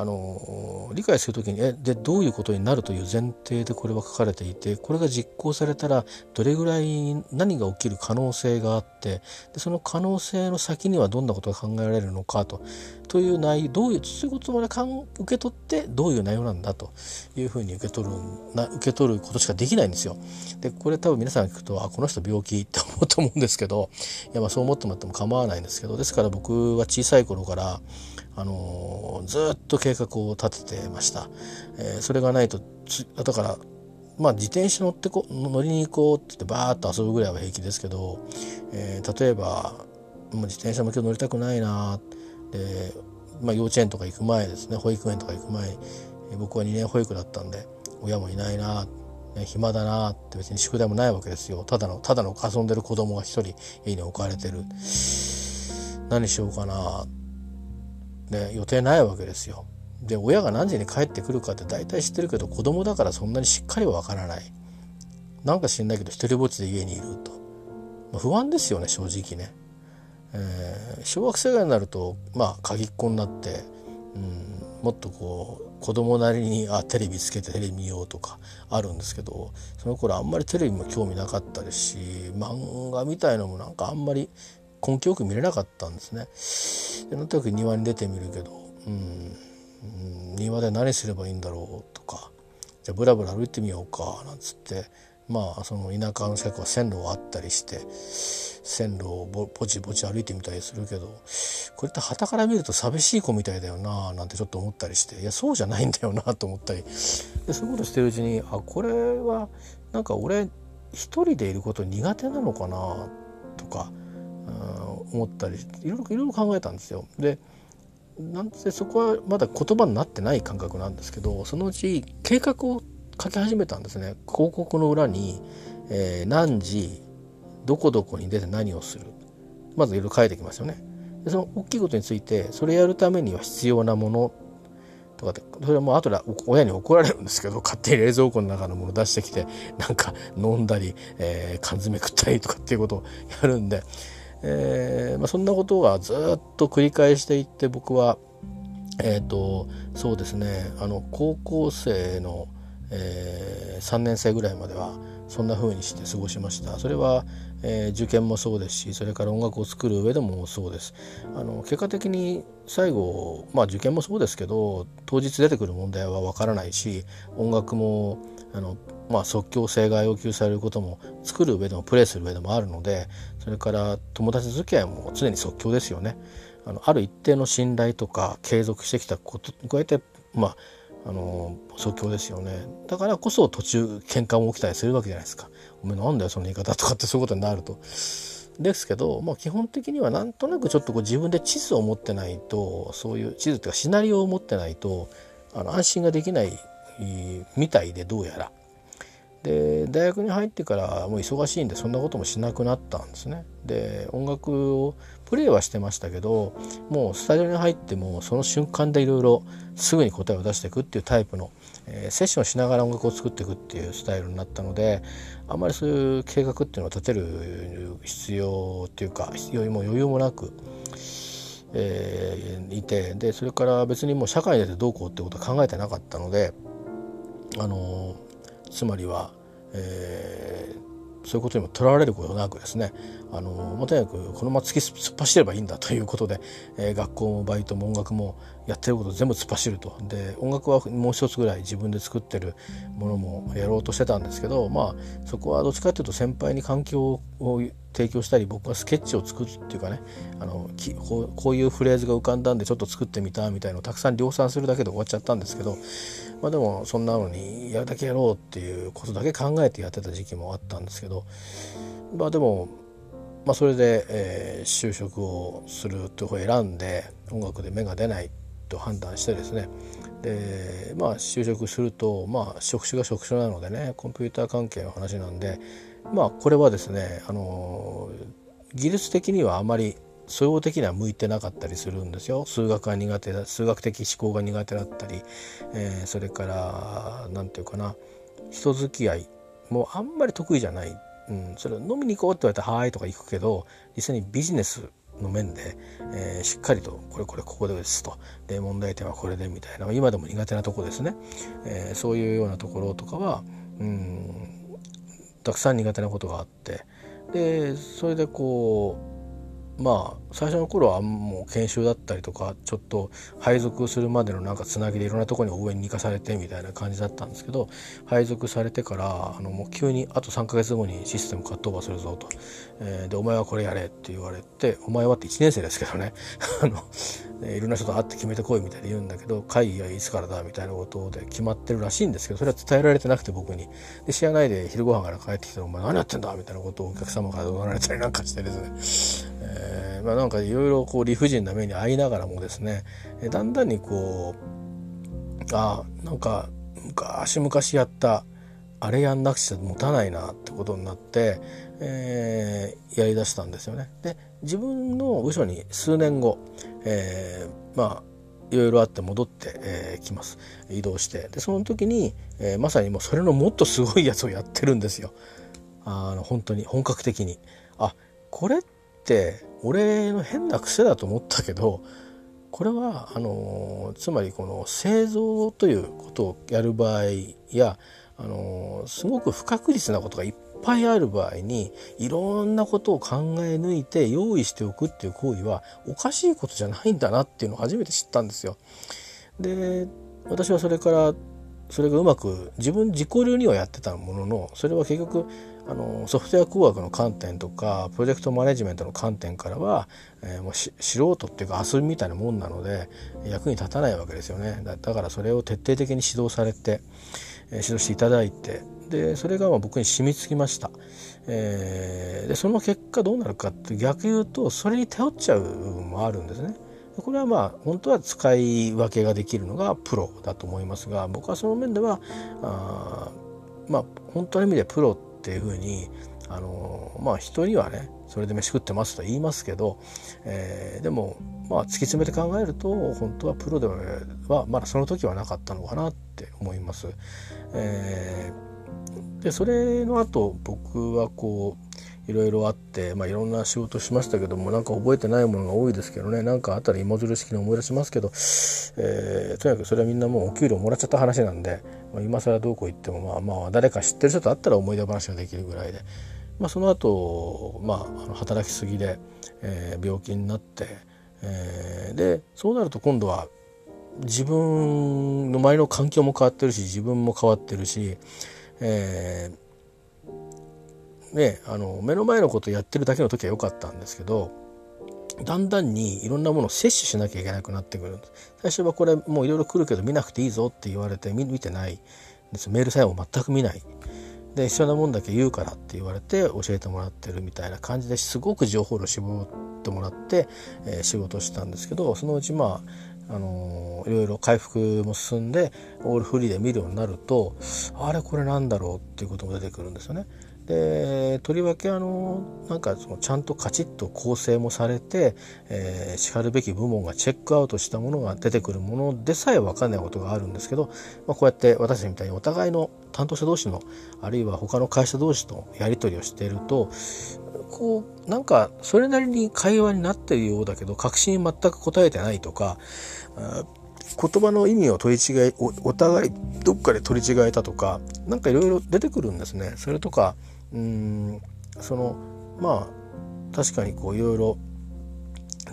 あの理解する時にえでどういうことになるという前提でこれは書かれていてこれが実行されたらどれぐらい何が起きる可能性があってでその可能性の先にはどんなことが考えられるのかとという内容どういうそういうことまで受け取ってどういう内容なんだというふうに受け取るな受け取ることしかできないんですよ。でこれ多分皆さん聞くとあこの人病気って思うと思うんですけどいやまあそう思ってもらっても構わないんですけどですから僕は小さい頃からあのずっと計画を立ててました。えー、それがないとだからまあ自転車乗ってこ乗りに行こうって言ってバーッと遊ぶぐらいは平気ですけど、えー、例えばもう自転車も今日乗りたくないなで、まあ、幼稚園とか行く前ですね。保育園とか行く前僕は2年保育だったんで親もいないな、暇だなって別に宿題もないわけですよ。ただのただの遊んでる子供が一人家に置かれてる。何しようかなってね、予定ないわけですよ。で親が何時に帰ってくるかって大体知ってるけど子供だからそんなにしっかりはわからない。なんか知んないけど一人ぼっちで家にいると。まあ、不安ですよね正直ね。えー、小学生ぐらいになるとまあ鍵っ子になって、うん、もっとこう子供なりにあテレビつけてテレビ見ようとかあるんですけどその頃あんまりテレビも興味なかったですし漫画みたいのもなんかあんまり根気よく見れなかったんですね。でなんとなく庭に出てみるけど、うん、庭で何すればいいんだろうとかじゃあブラブラ歩いてみようかなんつってまあその田舎の近くは線路があったりして線路をぼぼちぼち歩いてみたりするけどこれって旗から見ると寂しい子みたいだよななんてちょっと思ったりしていやそうじゃないんだよなと思ったりでそういうことしてるうちにあこれはなんか俺一人でいること苦手なのかなとか思ったりいろいろいろ考えたんですよ。でなんてそこはまだ言葉になってない感覚なんですけどそのうち計画を書き始めたんですね。広告の裏に、えー、何時どこどこに出て何をする。まずいろいろ書いてきますよね。でその大きいことについてそれやるためには必要なものとかってそれはもう後で親に怒られるんですけど勝手に冷蔵庫の中のもの出してきてなんか飲んだり、えー、缶詰食ったりとかっていうことをやるんでえーまあ、そんなことがずっと繰り返していって僕はえっ、ー、とそうですねあの高校生の、えー、3年生ぐらいまではそんな風にして過ごしました。それは、えー、受験もそうですしそれから音楽を作る上でもそうです。あの結果的に最後まあ受験もそうですけど当日出てくる問題はわからないし音楽もあのまあ、即興性が要求されることも作る上でもプレイする上でもあるのでそれから友達付き合いも常に即興ですよね。あのある一定の信頼とか継続してきたことに加えて、まあ、あの即興ですよねだからこそ途中喧嘩も起きたりするわけじゃないですか。お前なんだよその言い方とかってそういうことになると。ですけど、まあ、基本的にはなんとなくちょっとこう自分で地図を持ってないとそういう地図っていうかシナリオを持ってないとあの安心ができないみたいでどうやら。で大学に入ってからもう忙しいんでそんなこともしなくなったんですね。で音楽をプレイはしてましたけどもうスタジオに入ってもその瞬間でいろいろすぐに答えを出していくっていうタイプの、えー、セッションしながら音楽を作っていくっていうスタイルになったのであんまりそういう計画っていうのを立てる必要っていうか余裕も余裕もなく。えー、いてでそれから別にもう社会でどうこうってことは考えてなかったのであのつまりは、えー、そういうことにもとらわれることなくですねあのもとにかくこのまま突き突っ走ればいいんだということで、えー、学校もバイトも音楽もやってること全部突っ走ると。で音楽はもう一つぐらい自分で作ってるものもやろうとしてたんですけどまあそこはどっちかっていうと先輩に環境を提供したり僕はスケッチを作るっていうかねあのこういうフレーズが浮かんだんでちょっと作ってみたみたいのをたくさん量産するだけで終わっちゃったんですけどまあでもそんなのにやるだけやろうっていうことだけ考えてやってた時期もあったんですけどまあでもまあそれで、えー、就職をするとこを選んで音楽で芽が出ないと判断してですねでまあ就職するとまあ職種が職種なのでねコンピューター関係の話なんでまあこれはですねあの技術的にはあまり総合的には向いてなかったりするんですよ。数学が苦手だ数学的思考が苦手だったり、えー、それから何て言うかな人付き合いもあんまり得意じゃない、うん、それ飲みに行こうって言われたら「はい」とか行くけど実際にビジネスの面で、えー、しっかりとこれこれここですと。で問題点はこれでみたいな。今でも苦手なとこですね、えー、そういうようなところとかはうんたくさん苦手なことがあって。でそれでこうまあ最初の頃はもう研修だったりとかちょっと配属するまでのなんかつなぎでいろんなとこに応援に行かされてみたいな感じだったんですけど配属されてからあのもう急にあと3ヶ月後にシステムカットオーバーするぞと、えー、でお前はこれやれって言われてお前はって1年生ですけどね。あのいろんな人と会って決めてこいみたいに言うんだけど会議はいつからだみたいなことで決まってるらしいんですけどそれは伝えられてなくて僕に。で知らないで昼ご飯から帰ってきたら「お前何やってんだ」みたいなことをお客様から怒られたりなんかしてですね。えー、まあ、なんかいろいろこう理不尽な目に遭いながらもですねだんだんにこうあなんか昔々やったあれやんなくちゃ持たないなってことになって、えー、やりだしたんですよね。で自分の部署に数年後、えー、まあいろいろあって戻ってき、えー、ます。移動して。でその時に、えー、まさにもうそれのもっとすごいやつをやってるんですよ。あの本当に本格的に。あこれってって俺の変な癖だと思ったけどこれはあのつまりこの製造ということをやる場合やあのすごく不確実なことがいっぱいある場合にいろんなことを考え抜いて用意しておくっていう行為はおかしいことじゃないんだなっていうのを初めて知ったんですよ。で私はそれからそれがうまく自分自己流にはやってたもののそれは結局あのソフトウェア工学の観点とかプロジェクトマネジメントの観点からは、えー、もう素人っていうか遊びみたいなもんなので役に立たないわけですよね。だからそれを徹底的に指導されて、えー、指導していただいてでそれがまあ僕に染みつきました、えー、でその結果どうなるかって逆言うとそれに頼っちゃう部分もあるんですね。これはまあ本当は使い分けができるのがプロだと思いますが僕はその面ではあまあ本当の意味でプロっていうふうにあのまあ人にはねそれで飯食ってますと言いますけど、えー、でもまあ突き詰めて考えると本当はプロではまだその時はなかったのかなって思います。えー、でそれの後僕はこういろいろあって、まあ、いろんな仕事しましたけどもなんか覚えてないものが多いですけどね。なんかあったら芋づる式に思い出しますけど、えー、とにかくそれはみんなもうお給料もらっちゃった話なんで、まあ、今更どこ行ってもまあまあ誰か知ってる人と会ったら思い出話ができるぐらいで、まあ、その後、まあ、働きすぎで、えー、病気になって、えー、でそうなると今度は自分の周りの環境も変わってるし自分も変わってるし、えーねあの目の前のことやってるだけの時は良かったんですけどだんだんにいろんなものを摂取しなきゃいけなくなってくる。最初はこれもういろいろ来るけど見なくていいぞって言われて見てないです。メールさえも全く見ない。で必要なもんだけ言うからって言われて教えてもらってるみたいな感じですごく情報量絞ってもらって、えー、仕事したんですけどそのうちまああのー、いろいろ回復も進んでオールフリーで見るようになるとあれこれなんだろうっていうことも出てくるんですよね。でとりわけあのなんかそのちゃんとカチッと構成もされて、えー、しかるべき部門がチェックアウトしたものが出てくるものでさえ分かんないことがあるんですけど、まあ、こうやって私みたいにお互いの担当者同士のあるいは他の会社同士のやり取りをしているとこうなんかそれなりに会話になっているようだけど確信全く答えてないとか言葉の意味を取り違いお互いどっかで取り違えたとか何かいろいろ出てくるんですね。それとかうんそのまあ確かにこういろいろ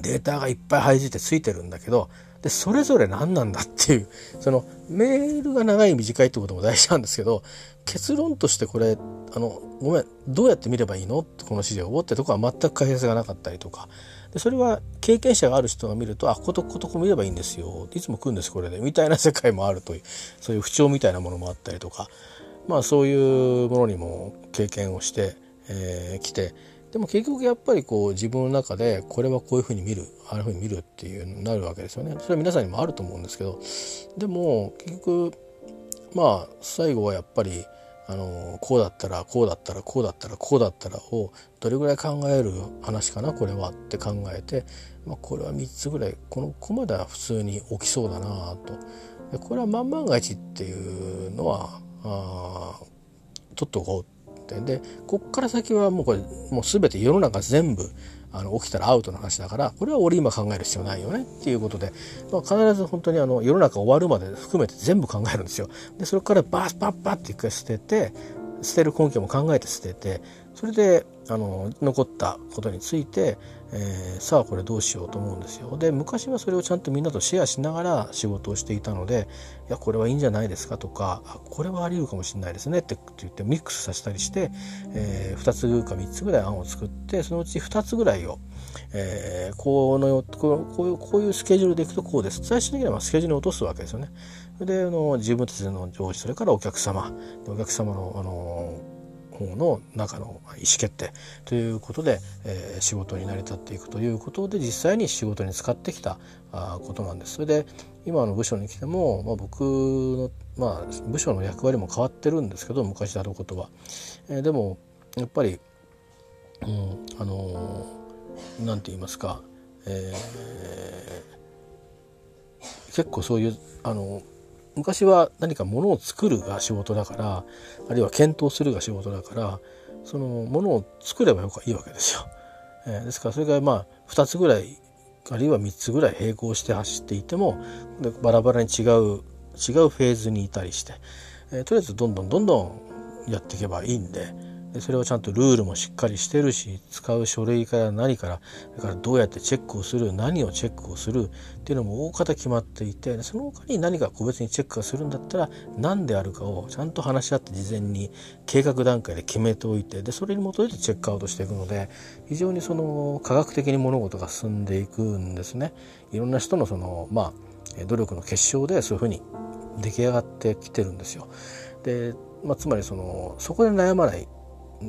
データがいっぱい入ってついてるんだけどでそれぞれ何なんだっていうそのメールが長い短いってことも大事なんですけど結論としてこれあのごめんどうやって見ればいいのってこの指示をってとこは全く解説がなかったりとか。でそれは経験者がある人が見るとあことことこ見ればいいんですよ。いつも来るんですこれで。みたいな世界もあるというそういう不調みたいなものもあったりとか。まあそういうものにも経験をしてき、えー、てでも結局やっぱりこう自分の中でこれはこういうふうに見るああいうふうに見るっていうなるわけですよね。それは皆さんにもあると思うんですけどでも結局まあ最後はやっぱりあのこうだったらこうだったらこうだったらこうだったらをどれぐらい考える話かなこれはって考えて、まあ、これは3つぐらいこのこまでは普通に起きそうだなと。これは万万が一っていうのはあ取っておこうってでこっから先はもうこれもう全て世の中全部あの起きたらアウトの話だからこれは俺今考える必要ないよねっていうことで、まあ、必ず本当にあの世の中終わるまで含めて全部考えるんですよ。でそれからバッバッバッって一回捨てて捨てる根拠も考えて捨ててそれであの残ったことについて、えー、さあこれどうしようと思うんですよ。で昔はそれをちゃんとみんなとシェアしながら仕事をしていたのでいやこれはいいんじゃないですかとかあこれはあり得るかもしれないですねって言ってミックスさせたりして、えー、2つか3つぐらい案を作ってそのうち2つぐらいを、えー、このこういうこういうスケジュールでいくとこうです最終的にはスケジュールに落とすわけですよね。であの自分たちの上司それからお客様お客様のあの方の中の意思決定ということで、えー、仕事に成り立っていくということで実際に仕事に使ってきたあことなんです。それで今の部署に来ても、まあ、僕の、まあ、部署の役割も変わってるんですけど昔であることは。えー、でもやっぱり、うん、あのー、て言いますか、えー、結構そういうあのー昔は何か物を作るが仕事だからあるいは検討するが仕事だからそのものを作ればよくいいわけですよ。えー、ですからそれがまあ2つぐらいあるいは3つぐらい並行して走っていてもバラバラに違う違うフェーズにいたりして、えー、とりあえずどんどんどんどんやっていけばいいんででそれをちゃんとルールもしっかりしてるし使う書類から何からだからどうやってチェックをする何をチェックをするっていうのも大方決まっていてその他に何か個別にチェックをするんだったら何であるかをちゃんと話し合って事前に計画段階で決めておいてでそれに基づいてチェックアウトしていくので非常にその科学的に物事が進んでいくんですね。いろんな人のそのまあ努力の結晶でそういうふうに出来上がってきてるんですよ。でまあ、つまりそのそこで悩まない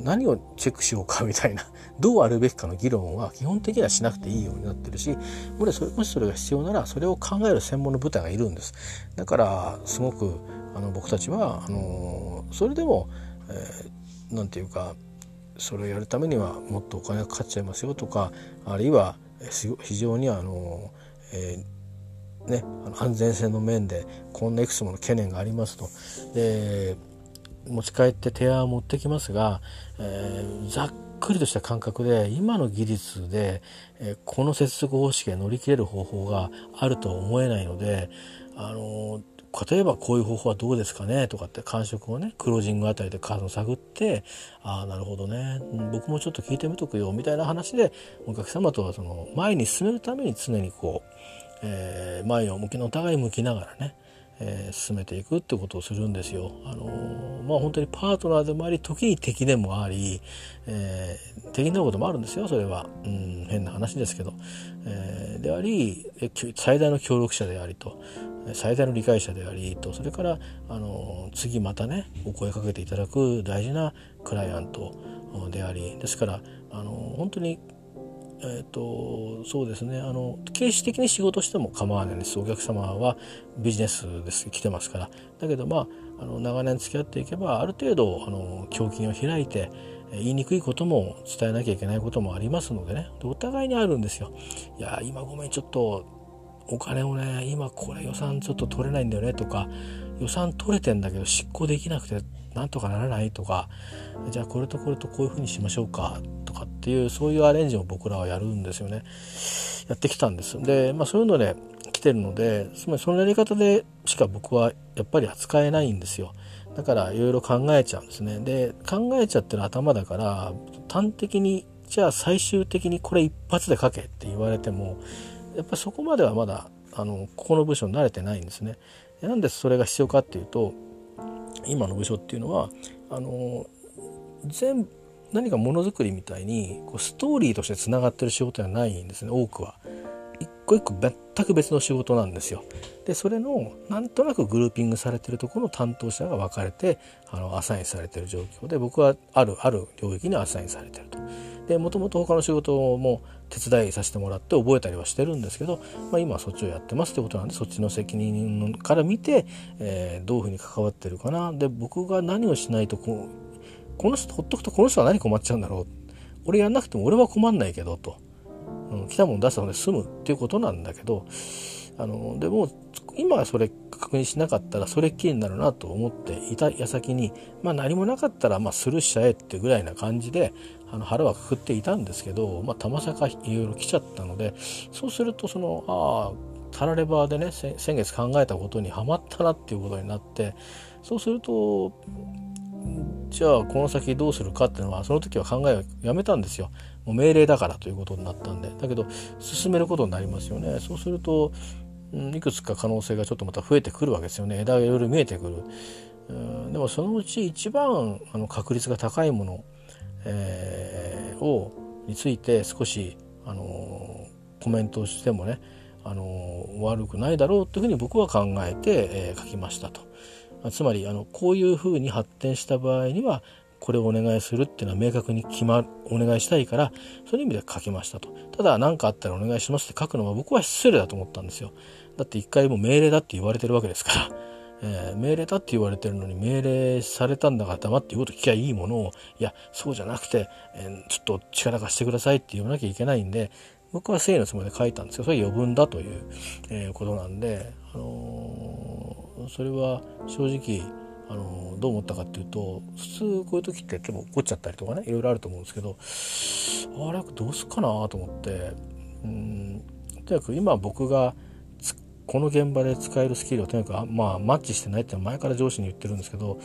何をチェックしようかみたいな どうあるべきかの議論は基本的にはしなくていいようになってるしもしそれが必要ならそれを考える専門の部隊がいるんですだからすごくあの僕たちはあのそれでも何、えー、て言うかそれをやるためにはもっとお金がかかっちゃいますよとかあるいは非常にあの、えーね、安全性の面でこんないくつもの懸念がありますと。で持ち帰って提案を持ってきますが、えー、ざっくりとした感覚で今の技術で、えー、この接続方式で乗り切れる方法があるとは思えないので、あの例えばこういう方法はどうですかねとかって感触をねクロージングあたりでカードを探ってああなるほどね僕もちょっと聞いてみとくよみたいな話でお客様とはその前に進めるために常にこう、え、前を向きのお互い向きながらねえー、進めていくってことをするんですよ。あのー、まあ本当にパートナーでもあり時に敵でもあり、えー、敵になこともあるんですよそれは、うん、変な話ですけど、えー、であり最大の協力者でありと。最大の理解者でありと。それからあの次またねお声かけていただく大事なクライアントであり。ですからあの本当にえーと、そうですね。あの形式的に仕事しても構わないです。お客様はビジネスです来てますから。だけどまああの長年付き合っていけばある程度あの胸筋を開いて言いにくいことも伝えなきゃいけないこともありますのでね。お互いにあるんですよ。いや今ごめんちょっとお金をね今これ予算ちょっと取れないんだよねとか予算取れてんだけど執行できなくてなんとかならないとかじゃあこれとこれとこういうふうにしましょうかとかっていうそういうアレンジを僕らはやるんですよね。やってきたんです。でまあそういうので来てるのでつまりそのやり方でしか僕はやっぱり扱えないんですよ。だからいろいろ考えちゃうんですね。で考えちゃってる頭だから端的にじゃあ最終的にこれ一発で書けって言われてもやっぱりそこまではまだあのここの部署に慣れてないんですね。なんでそれが必要かっていうと今の部署っていうのはあの全何かものづくりみたいにこうストーリーとしてつながってる仕事ではないんですね多くは。一個一個全く別の仕事なんですよ。でそれのなんとなくグルーピングされてるところの担当者が分かれてあのアサインされてる状況で僕はあるある領域にアサインされてると。でもともと他の仕事も手伝いさせてもらって覚えたりはしてるんですけど、まあ、今はそっちをやってますってことなんでそっちの責任から見て、えー、どういうふうに関わってるかなで僕が何をしないとこうこの人ほっとくとこの人は何困っちゃうんだろう。俺やんなくても俺は困んないけどと、うん、来たもん出したので済むっていうことなんだけど。あのでも今それ確認しなかったらそれっきりになるなと思っていた矢先に、まあ、何もなかったらまあスルーしちゃえってぐらいな感じであの腹はくくっていたんですけど、まあ、たまさかいろいろ来ちゃったのでそうするとそのああタラレバでね先月考えたことにはまったなっていうことになってそうするとじゃあこの先どうするかっていうのはその時は考えをやめたんですよ。もう命令だからということになったんでだけど進めることになりますよね。そうするといくつか可能性がちょっとまた増えてくるわけですよね枝がいろいろ見えてくる。でもそのうち一番あの確率が高いもの、えー、をについて少し、あの、コメントをしてもね、あの、悪くないだろうというふうに僕は考えて、えー、書きましたと。つまりあのこういうふうに発展した場合にはこれをお願いするっていうのは明確に決まるお願いしたいからそういう意味では書きましたと。ただ何かあったらお願いしますって書くのは僕は失礼だと思ったんですよ。だって一回も命令だって言われてるわけですから、えー、命令だって言われてるのに命令されたんだから黙って言うこと聞きゃいいものをいやそうじゃなくて、えー、ちょっと力貸してくださいって言わなきゃいけないんで僕は誠意のつもりで書いたんですけどそれは余分だという、えー、ことなんで、あの、それは正直あのどう思ったかっていうと普通こういう時って結構怒っちゃったりとかねいろいろあると思うんですけどあれどうすっかなと思ってうんとにかく今僕がこの現場で使えるスキルをとにかくまあマッチしてないって前から上司に言ってるんですけど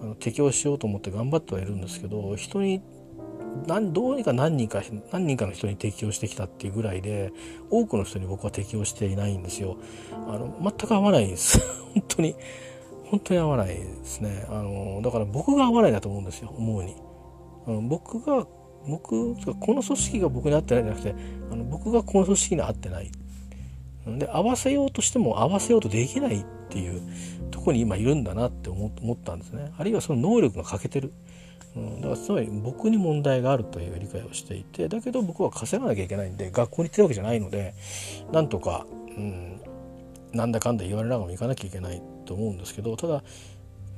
あの適応しようと思って頑張ってはいるんですけど人に何どうにか何人か何人かの人に適応してきたっていうぐらいで多くの人に僕は適応していないんですよ。あの全く合わないんです 本当に本当に合わないですね。あのだから僕が合わないだと思うんですよ思うに。あの僕が僕この組織が僕に合ってないじゃなくてあの僕がこの組織に合ってない。で合わせようとしても合わせようとできないっていうとこに今いるんだなって思ったんですね。あるいはその能力が欠けてる。うん、だからつまり僕に問題があるという理解をしていてだけど僕は稼がなきゃいけないんで学校に行ってるわけじゃないのでなんとか、うん、なんだかんだ言われながらも行かなきゃいけないと思うんですけどただ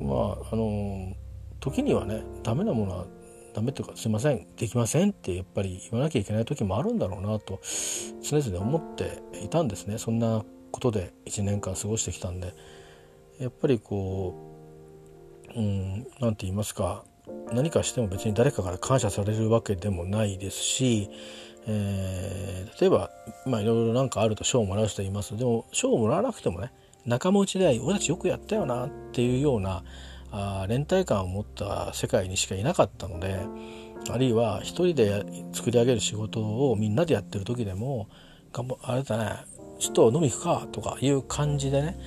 まああの時にはねダメなものはダメというかすいませんできませんってやっぱり言わなきゃいけない時もあるんだろうなと常々思っていたんですね。そんなことで1年間過ごしてきたんで。やっぱりこううん何て言いますか何かしても別に誰かから感謝されるわけでもないですし、えー、例えばまあいろいろ何かあると賞をもらう人います。でも賞をもらわなくてもね仲間内で俺たちよくやったよなっていうようなあ連帯感を持った世界にしかいなかったのであるいは一人で作り上げる仕事をみんなでやってる時でもあれだねちょっと飲み行くかとかいう感じでね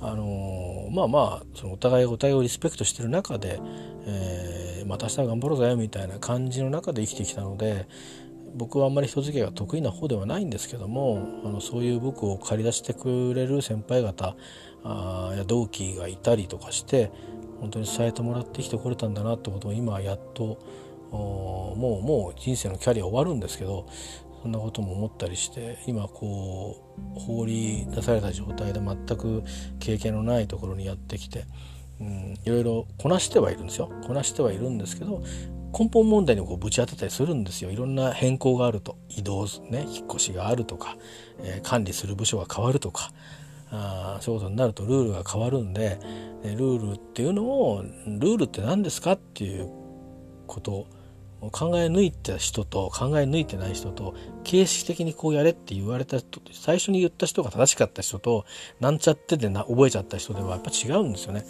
あの、まあまあそのお互いお互いをリスペクトしてる中で、えー、また明日頑張ろうぜみたいな感じの中で生きてきたので僕はあんまり人付き合いが得意な方ではないんですけどもあのそういう僕を借り出してくれる先輩方あや同期がいたりとかして本当に伝えてもらってきてこれたんだなってことを今やっともうもう人生のキャリア終わるんですけどそんなことも思ったりして今こう放り出された状態で全く経験のないところにやってきて、うん、いろいろこなしてはいるんですよ。こなしてはいるんですけど根本問題にこうぶち当てたりするんですよ。いろんな変更があると。移動ね引っ越しがあるとか、えー、管理する部署が変わるとかあそういうことになるとルールが変わるんでルールっていうのをルールって何ですかっていうこと考え抜いた人と考え抜いてない人と形式的にこうやれって言われた人最初に言った人が正しかった人となんちゃってでな覚えちゃった人ではやっぱ違うんですよね。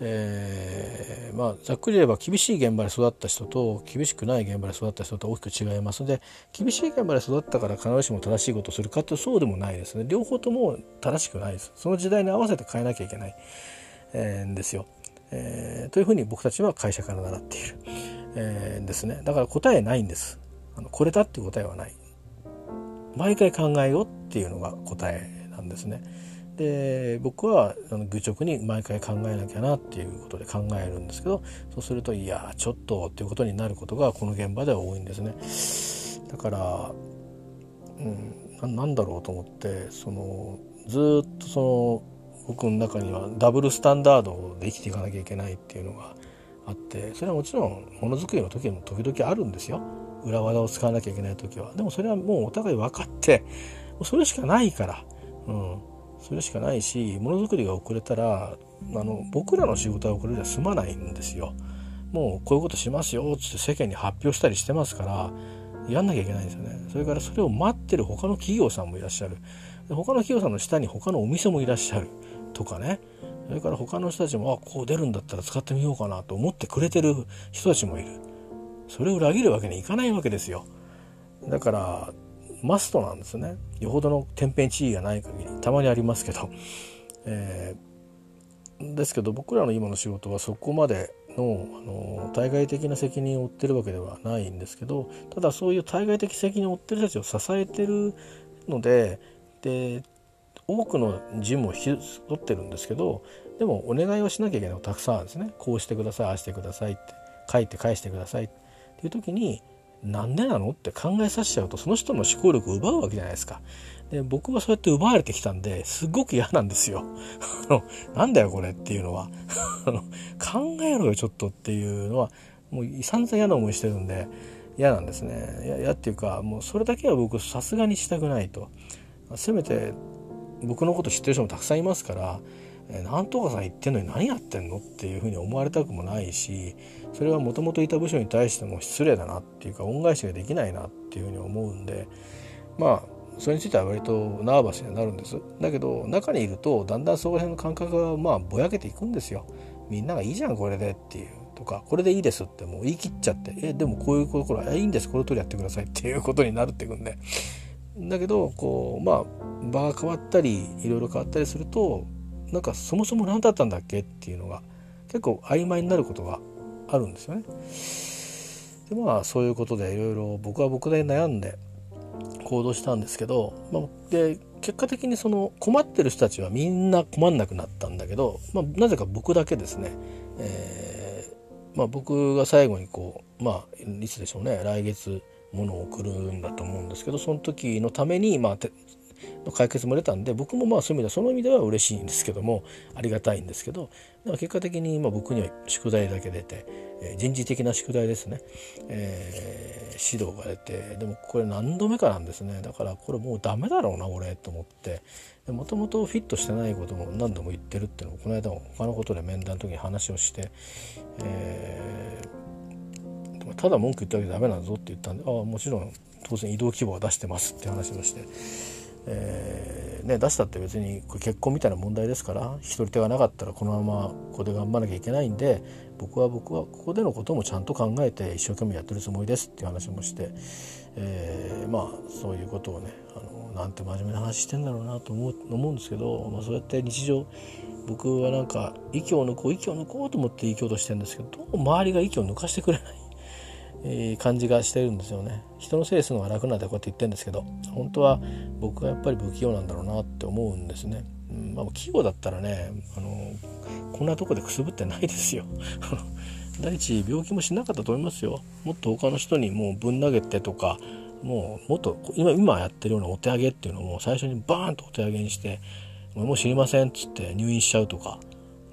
えー、まあざっくり言えば厳しい現場で育った人と厳しくない現場で育った人と大きく違いますので厳しい現場で育ったから必ずしも正しいことをするかってそうでもないですね両方とも正しくないですその時代に合わせて変えなきゃいけない、えー、んですよ、えー、というふうに僕たちは会社から習っている。えー、ですね。だから答えないんです。あのこれだっていう答えはない。毎回考えようっていうのが答えなんですね。で僕はあの愚直に毎回考えなきゃなっていうことで考えるんですけどそうするといやちょっとっていうことになることがこの現場では多いんですね。だから、うん、なんだろうと思ってそのずっとその僕の中にはダブルスタンダードで生きていかなきゃいけないっていうのがあってそれはもちろんものづくりの時も時々あるんですよ裏技を使わなきゃいけない時はでもそれはもうお互い分かってそれしかないから、うん、それしかないしものづくりが遅れたらあの僕らの仕事は遅れでは済まないんですよ。もうこういうことしますよっつって世間に発表したりしてますからやんなきゃいけないんですよね。それからそれを待ってる他の企業さんもいらっしゃる。他の企業さんの下に他のお店もいらっしゃるとかね。それから他の人たちも、あ、こう出るんだったら使ってみようかなと思ってくれてる人たちもいる。それを裏切るわけにいかないわけですよ。だから、マストなんですね。よほどの天変地異がない限り。たまにありますけど。えー、ですけど僕らの今の仕事はそこまでのあの対外的な責任を負ってるわけではないんですけどただそういう対外的責任を負ってる人たちを支えてるのでで多くの事務を引き取ってるんですけどでもお願いをしなきゃいけないのたくさんあるんですねこうしてくださいああしてくださいって書いて返してくださいっていう時になんでなのって考えさせちゃうとその人の思考力を奪うわけじゃないですか。で僕はそうやって奪われてきたんですごく嫌なんですよ。なんだよこれっていうのは 考えろよちょっとっていうのはもう散々嫌な思いしてるんで嫌なんですね。嫌っていうかもうそれだけは僕さすがにしたくないと。せめて僕のこと知ってる人もたくさんいますからえなんとかさん言ってんのに何やってんのっていうふうに思われたくもないしそれはもともといた部署に対しても失礼だなっていうか恩返しができないなっていうふうに思うんでまあそれについては割とナーバスになるんです。だけど中にいるとだんだんそこら辺の感覚がまあぼやけていくんですよ。みんながいいじゃんこれでっていうとかこれでいいですってもう言い切っちゃってえでもこういうところはいいんです。この通りやってくださいっていうことになるっていくんで。だけどこうまあ場が変わったりいろいろ変わったりするとなんかそもそも何だったんだっけっていうのが結構曖昧になることがあるんですよね。でまあそういうことでいろいろ僕は僕で悩んで行動したんですけど、まあ、で結果的にその困ってる人たちはみんな困んなくなったんだけど、まあ、なぜか僕だけですね、えー、まあ、僕が最後にこうまあいつでしょうね来月物を送るんだと思うんですけどその時のために、まあ、の解決も出たんで僕もまあそういう意味ではその意味では嬉しいんですけどもありがたいんですけど結果的にま僕には宿題だけ出て、えー、人事的な宿題ですね、えー、指導が出てでもこれ何度目かなんですね。だからこれもうダメだろうな俺と思って。もともとフィットしてないことも何度も言ってるっていうのをこの間も他のことで面談の時に話をして、えー、ただ文句言ったわけダメなんぞって言ったんでああもちろん当然移動規模は出してますって話をして。えーね、出したって別にこれ結婚みたいな問題ですから一人手がなかったらこのままここで頑張らなきゃいけないんで僕は僕はここでのこともちゃんと考えて一生懸命やってるつもりですっていう話もして、えー、まあそういうことをねあのなんて真面目な話してんだろうなと思う思うんですけど、まあ、そうやって日常僕はなんか息を抜こう息を抜こうと思って生きようとしてるんですけどどうも周りが息を抜かしてくれない感じがしてるんですよね。人のせいするのが楽なんでこうやって言ってるんですけど本当は僕はやっぱり不器用なんだろうなって思うんですね、うんまあ、器用だったらねあのこんなとこでくすぶってないですよ。第一病気もしなかったと思いますよ。もっと他の人にもうぶん投げてとかもうもっと今今やってるようなお手上げっていうのを最初にバーンとお手上げにして「もう知りません」っつって入院しちゃうとか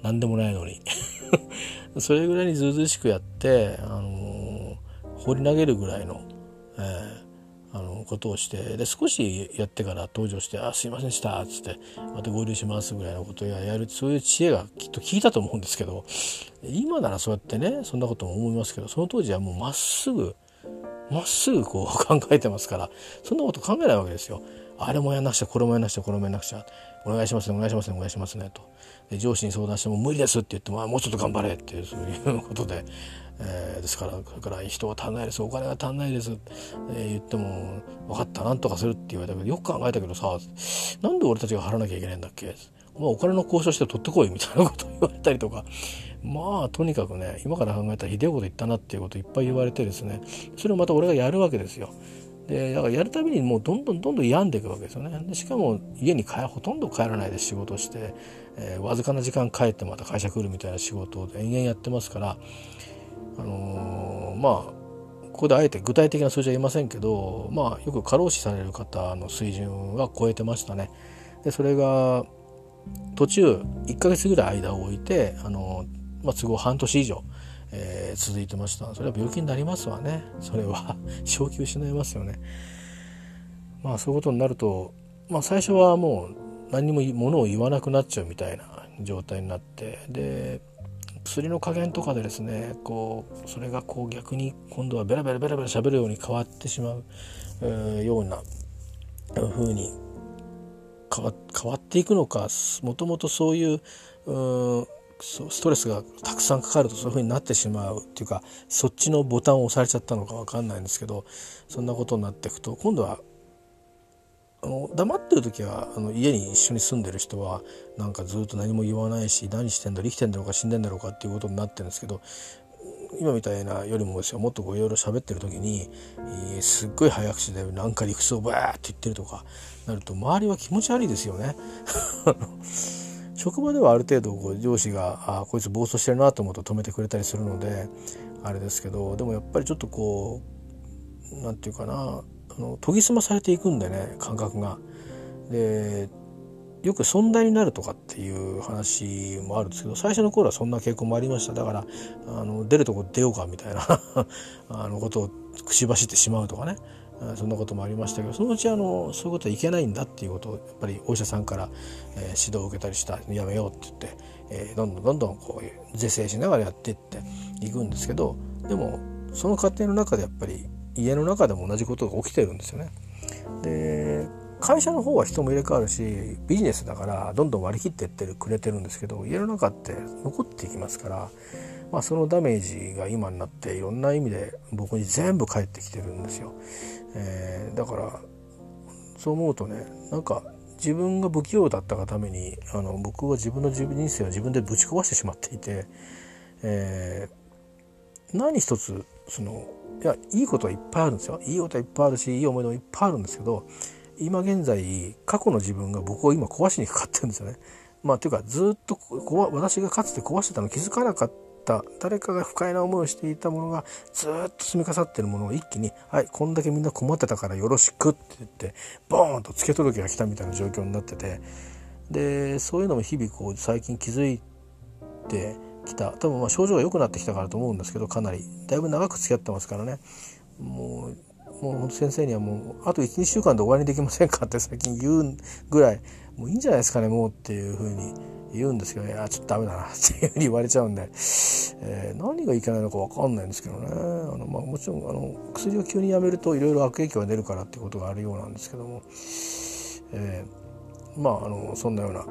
何でもないのに。それぐらいにずうずうしくやってあの放り投げるぐらいの、えー、あのことをしてで少しやってから登場して「あすいませんでした」っつって「また合流します」ぐらいのことをやるそういう知恵がきっと聞いたと思うんですけど今ならそうやってねそんなことも思いますけどその当時はもうまっすぐまっすぐこう 考えてますからそんなこと考えないわけですよ。あれもやんなくちゃこれもやんなくちゃこれもやんなくちゃお願いしますねお願いしますねお願いしますねとで上司に相談しても無理ですって言ってももうちょっと頑張れっていうそういうことでえー、ですからそれから人が足んないです。お金が足んないです、えー、言っても分かったなんとかするって言われたけどよく考えたけどさなんで俺たちが払わなきゃいけないんだっけ？まあ、お金の交渉して取ってこいみたいなことを言われたりとか。まあとにかくね今から考えたらひでえこと言ったなっていうこといっぱい言われてですね。それをまた俺がやるわけですよ。でだからやるたびにもうどんどんどんどん病んでいくわけですよね。でしかも家にほとんど帰らないで仕事して、えー、わずかな時間帰ってまた会社来るみたいな仕事を延々やってますからあのー、まあここであえて具体的な数字は言いませんけど、まあ、よく過労死される方の水準は超えてましたね。でそれが途中1ヶ月ぐらい間を置いて、あの、まあ、都合半年以上、えー、続いてましたそれは病気になりますわねそれは正気失いますよね。まあそういうことになると、まあ、最初はもう何にもものを言わなくなっちゃうみたいな状態になってで薬の加減とかでですねこうそれがこう逆に今度はベラベラベラベラ喋るように変わってしまう、えー、ような風に変わ変わっていくのかもともとそういううストレスがたくさんかかるとそういう風になってしまうっていうかそっちのボタンを押されちゃったのか分かんないんですけどそんなことになっていくと今度はあの黙ってる時はあの家に一緒に住んでる人はなんかずっと何も言わないし何してんだろ生きてんだろうか死んでんだろうかっていうことになってるんですけど今みたいなよりもですよもっとこういろいろ喋ってる時に、えー、すっごい早口でなんか理屈をバーって言ってるとかなると周りは気持ち悪いですよね。職場ではある程度こう上司があこいつ暴走してるなと思うと止めてくれたりするのであれですけどでもやっぱりちょっとこう何て言うかなあの研ぎ澄まされていくんでね感覚が。でよく存在になるとかっていう話もあるんですけど最初の頃はそんな傾向もありましただからあの出るとこ出ようかみたいな あのことを口走ってしまうとかねそんなこともありましたけどそのうちあのそういうことはいけないんだっていうことをやっぱりお医者さんから、えー、指導を受けたりしたやめようって言って、えー、どんどんどんどんこう是正しながらやっていっていくんですけどでもその過程の中でやっぱり家の中でも同じことが起きてるんですよね。で会社の方は人も入れ替わるしビジネスだからどんどん割り切ってってくれてるんですけど家の中って残っていきますから、まあ、そのダメージが今になっていろんな意味で僕に全部返ってきてるんですよ。えー、だからそう思うとねなんか自分が不器用だったがためにあの僕は自分の人生を自分でぶち壊してしまっていて、えー、何一つそのいやいいことはいっぱいあるんですよいいことはいっぱいあるしいい思い出もいっぱいあるんですけど今現在過去の自分が僕を今壊しにかかってるんですよね。まあというかずっと私がかつて壊してたの気づかなかった誰かが不快な思いをしていたものがずっと積み重なってるものを一気に「はいこんだけみんな困ってたからよろしく」って言ってボーンとつけ届けが来たみたいな状況になっててでそういうのも日々こう最近気づいてきた。多分まあ症状が良くなってきたからと思うんですけどかなり。だいぶ長く付き合ってますからね。もうもう先生にはもうあと12週間で終わりにできませんかって最近言うぐらいもういいんじゃないですかねもうっていうふうに言うんですけどいやちょっとダメだなっていうふうに言われちゃうんで、えー、何がいけないのか分かんないんですけどね。あの、まあ、もちろんあの薬を急にやめるといろいろ悪影響が出るからっていうことがあるようなんですけども、えー、まああのそんなような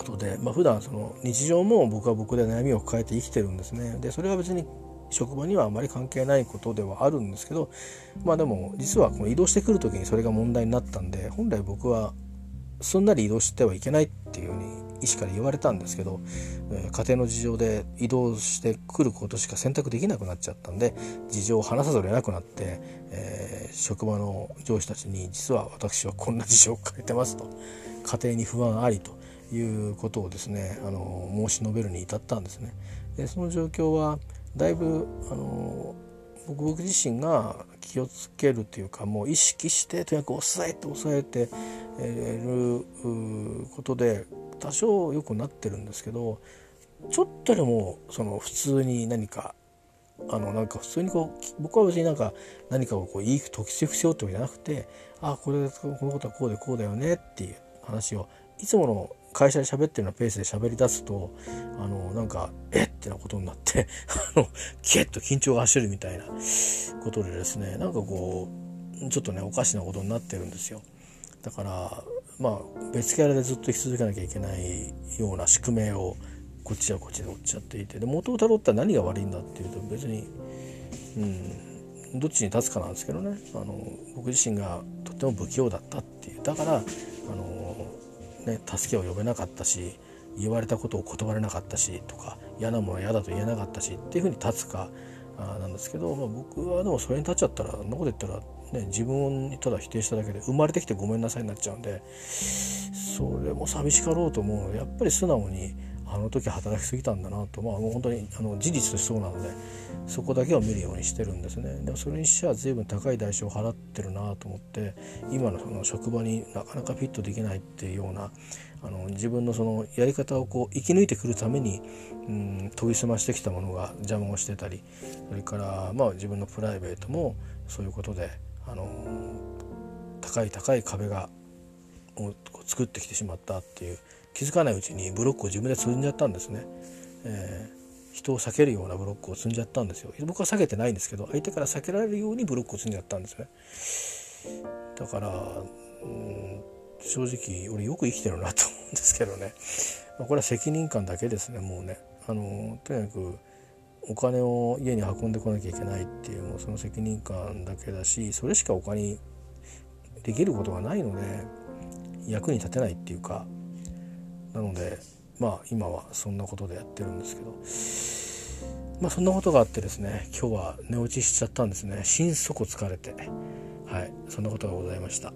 ことで、まあ普段その日常も僕は僕で悩みを抱えて生きてるんですね。でそれは別に職場にはあまり関係ないことではあるんですけどまあでも実はこの移動してくる時にそれが問題になったんで本来僕はすんなり移動してはいけないっていうように医師から言われたんですけど、家庭の事情で移動してくることしか選択できなくなっちゃったんで事情を話さざるを得なくなって、えー、職場の上司たちに実は私はこんな事情を抱えてますと家庭に不安ありということをですねあの申し述べるに至ったんですね。でその状況はだいぶあの僕僕自身が気をつけるというかもう意識してとにかく抑えて抑えてることで多少良くなってるんですけどちょっとでもその普通に何かあのなんか普通にこう僕は別になんか何かをこういい解き伏せようってわけじゃなくてあこれこのことはこうでこうだよねっていう話をいつもの会社で喋ってるようなペースで喋り出すとあのなんかえっ？てなことになって あのキュッと緊張が走るみたいなことでですねなんかこうちょっとねおかしなことになってるんですよ。だからまあ別キャラでずっと生き続けなきゃいけないような宿命をこっちはこっちで追っちゃっていてで元をたどったら何が悪いんだっていうと別にうんどっちに立つかなんですけどね。あの僕自身がとっても不器用だったっていう。だからあのね、助けを呼べなかったし言われたことを断れなかったしとか嫌なものは嫌だと言えなかったしっていうふうに立つかあなんですけど、まあ、僕はでもそれに立っちゃったらそんなこと言ったら、ね、自分をただ否定しただけで生まれてきてごめんなさいになっちゃうんでそれも寂しかろうと思うのでやっぱり素直にあの時働きすぎたんだなと。まあもう本当にあの事実としてそうなのでそこだけを見るようにしてるんですね。でもそれにしては随分高い代償を払ってるなと思って今のその職場になかなかフィットできないっていうようなあの自分のそのやり方をこう生き抜いてくるために、うん、研ぎ澄ましてきたものが邪魔をしてたりそれからまあ自分のプライベートもそういうことであの高い高い壁がを作ってきてしまったっていう気づかないうちにブロックを自分で積んじゃったんですね。えー、人を避けるようなブロックを積んじゃったんですよ。僕は避けてないんですけど相手から避けられるようにブロックを積んじゃったんですね。だからうん正直俺よく生きてるなと思うんですけどね、まあ、これは責任感だけですねもうね。あのとにかくお金を家に運んでこなきゃいけないっていうもうその責任感だけだしそれしか他にできることがないので役に立てないっていうかなのでまあ今はそんなことでやってるんですけど。まあそんなことがあってですね今日は寝落ちしちゃったんですね。心底疲れて。はい。そんなことがございました。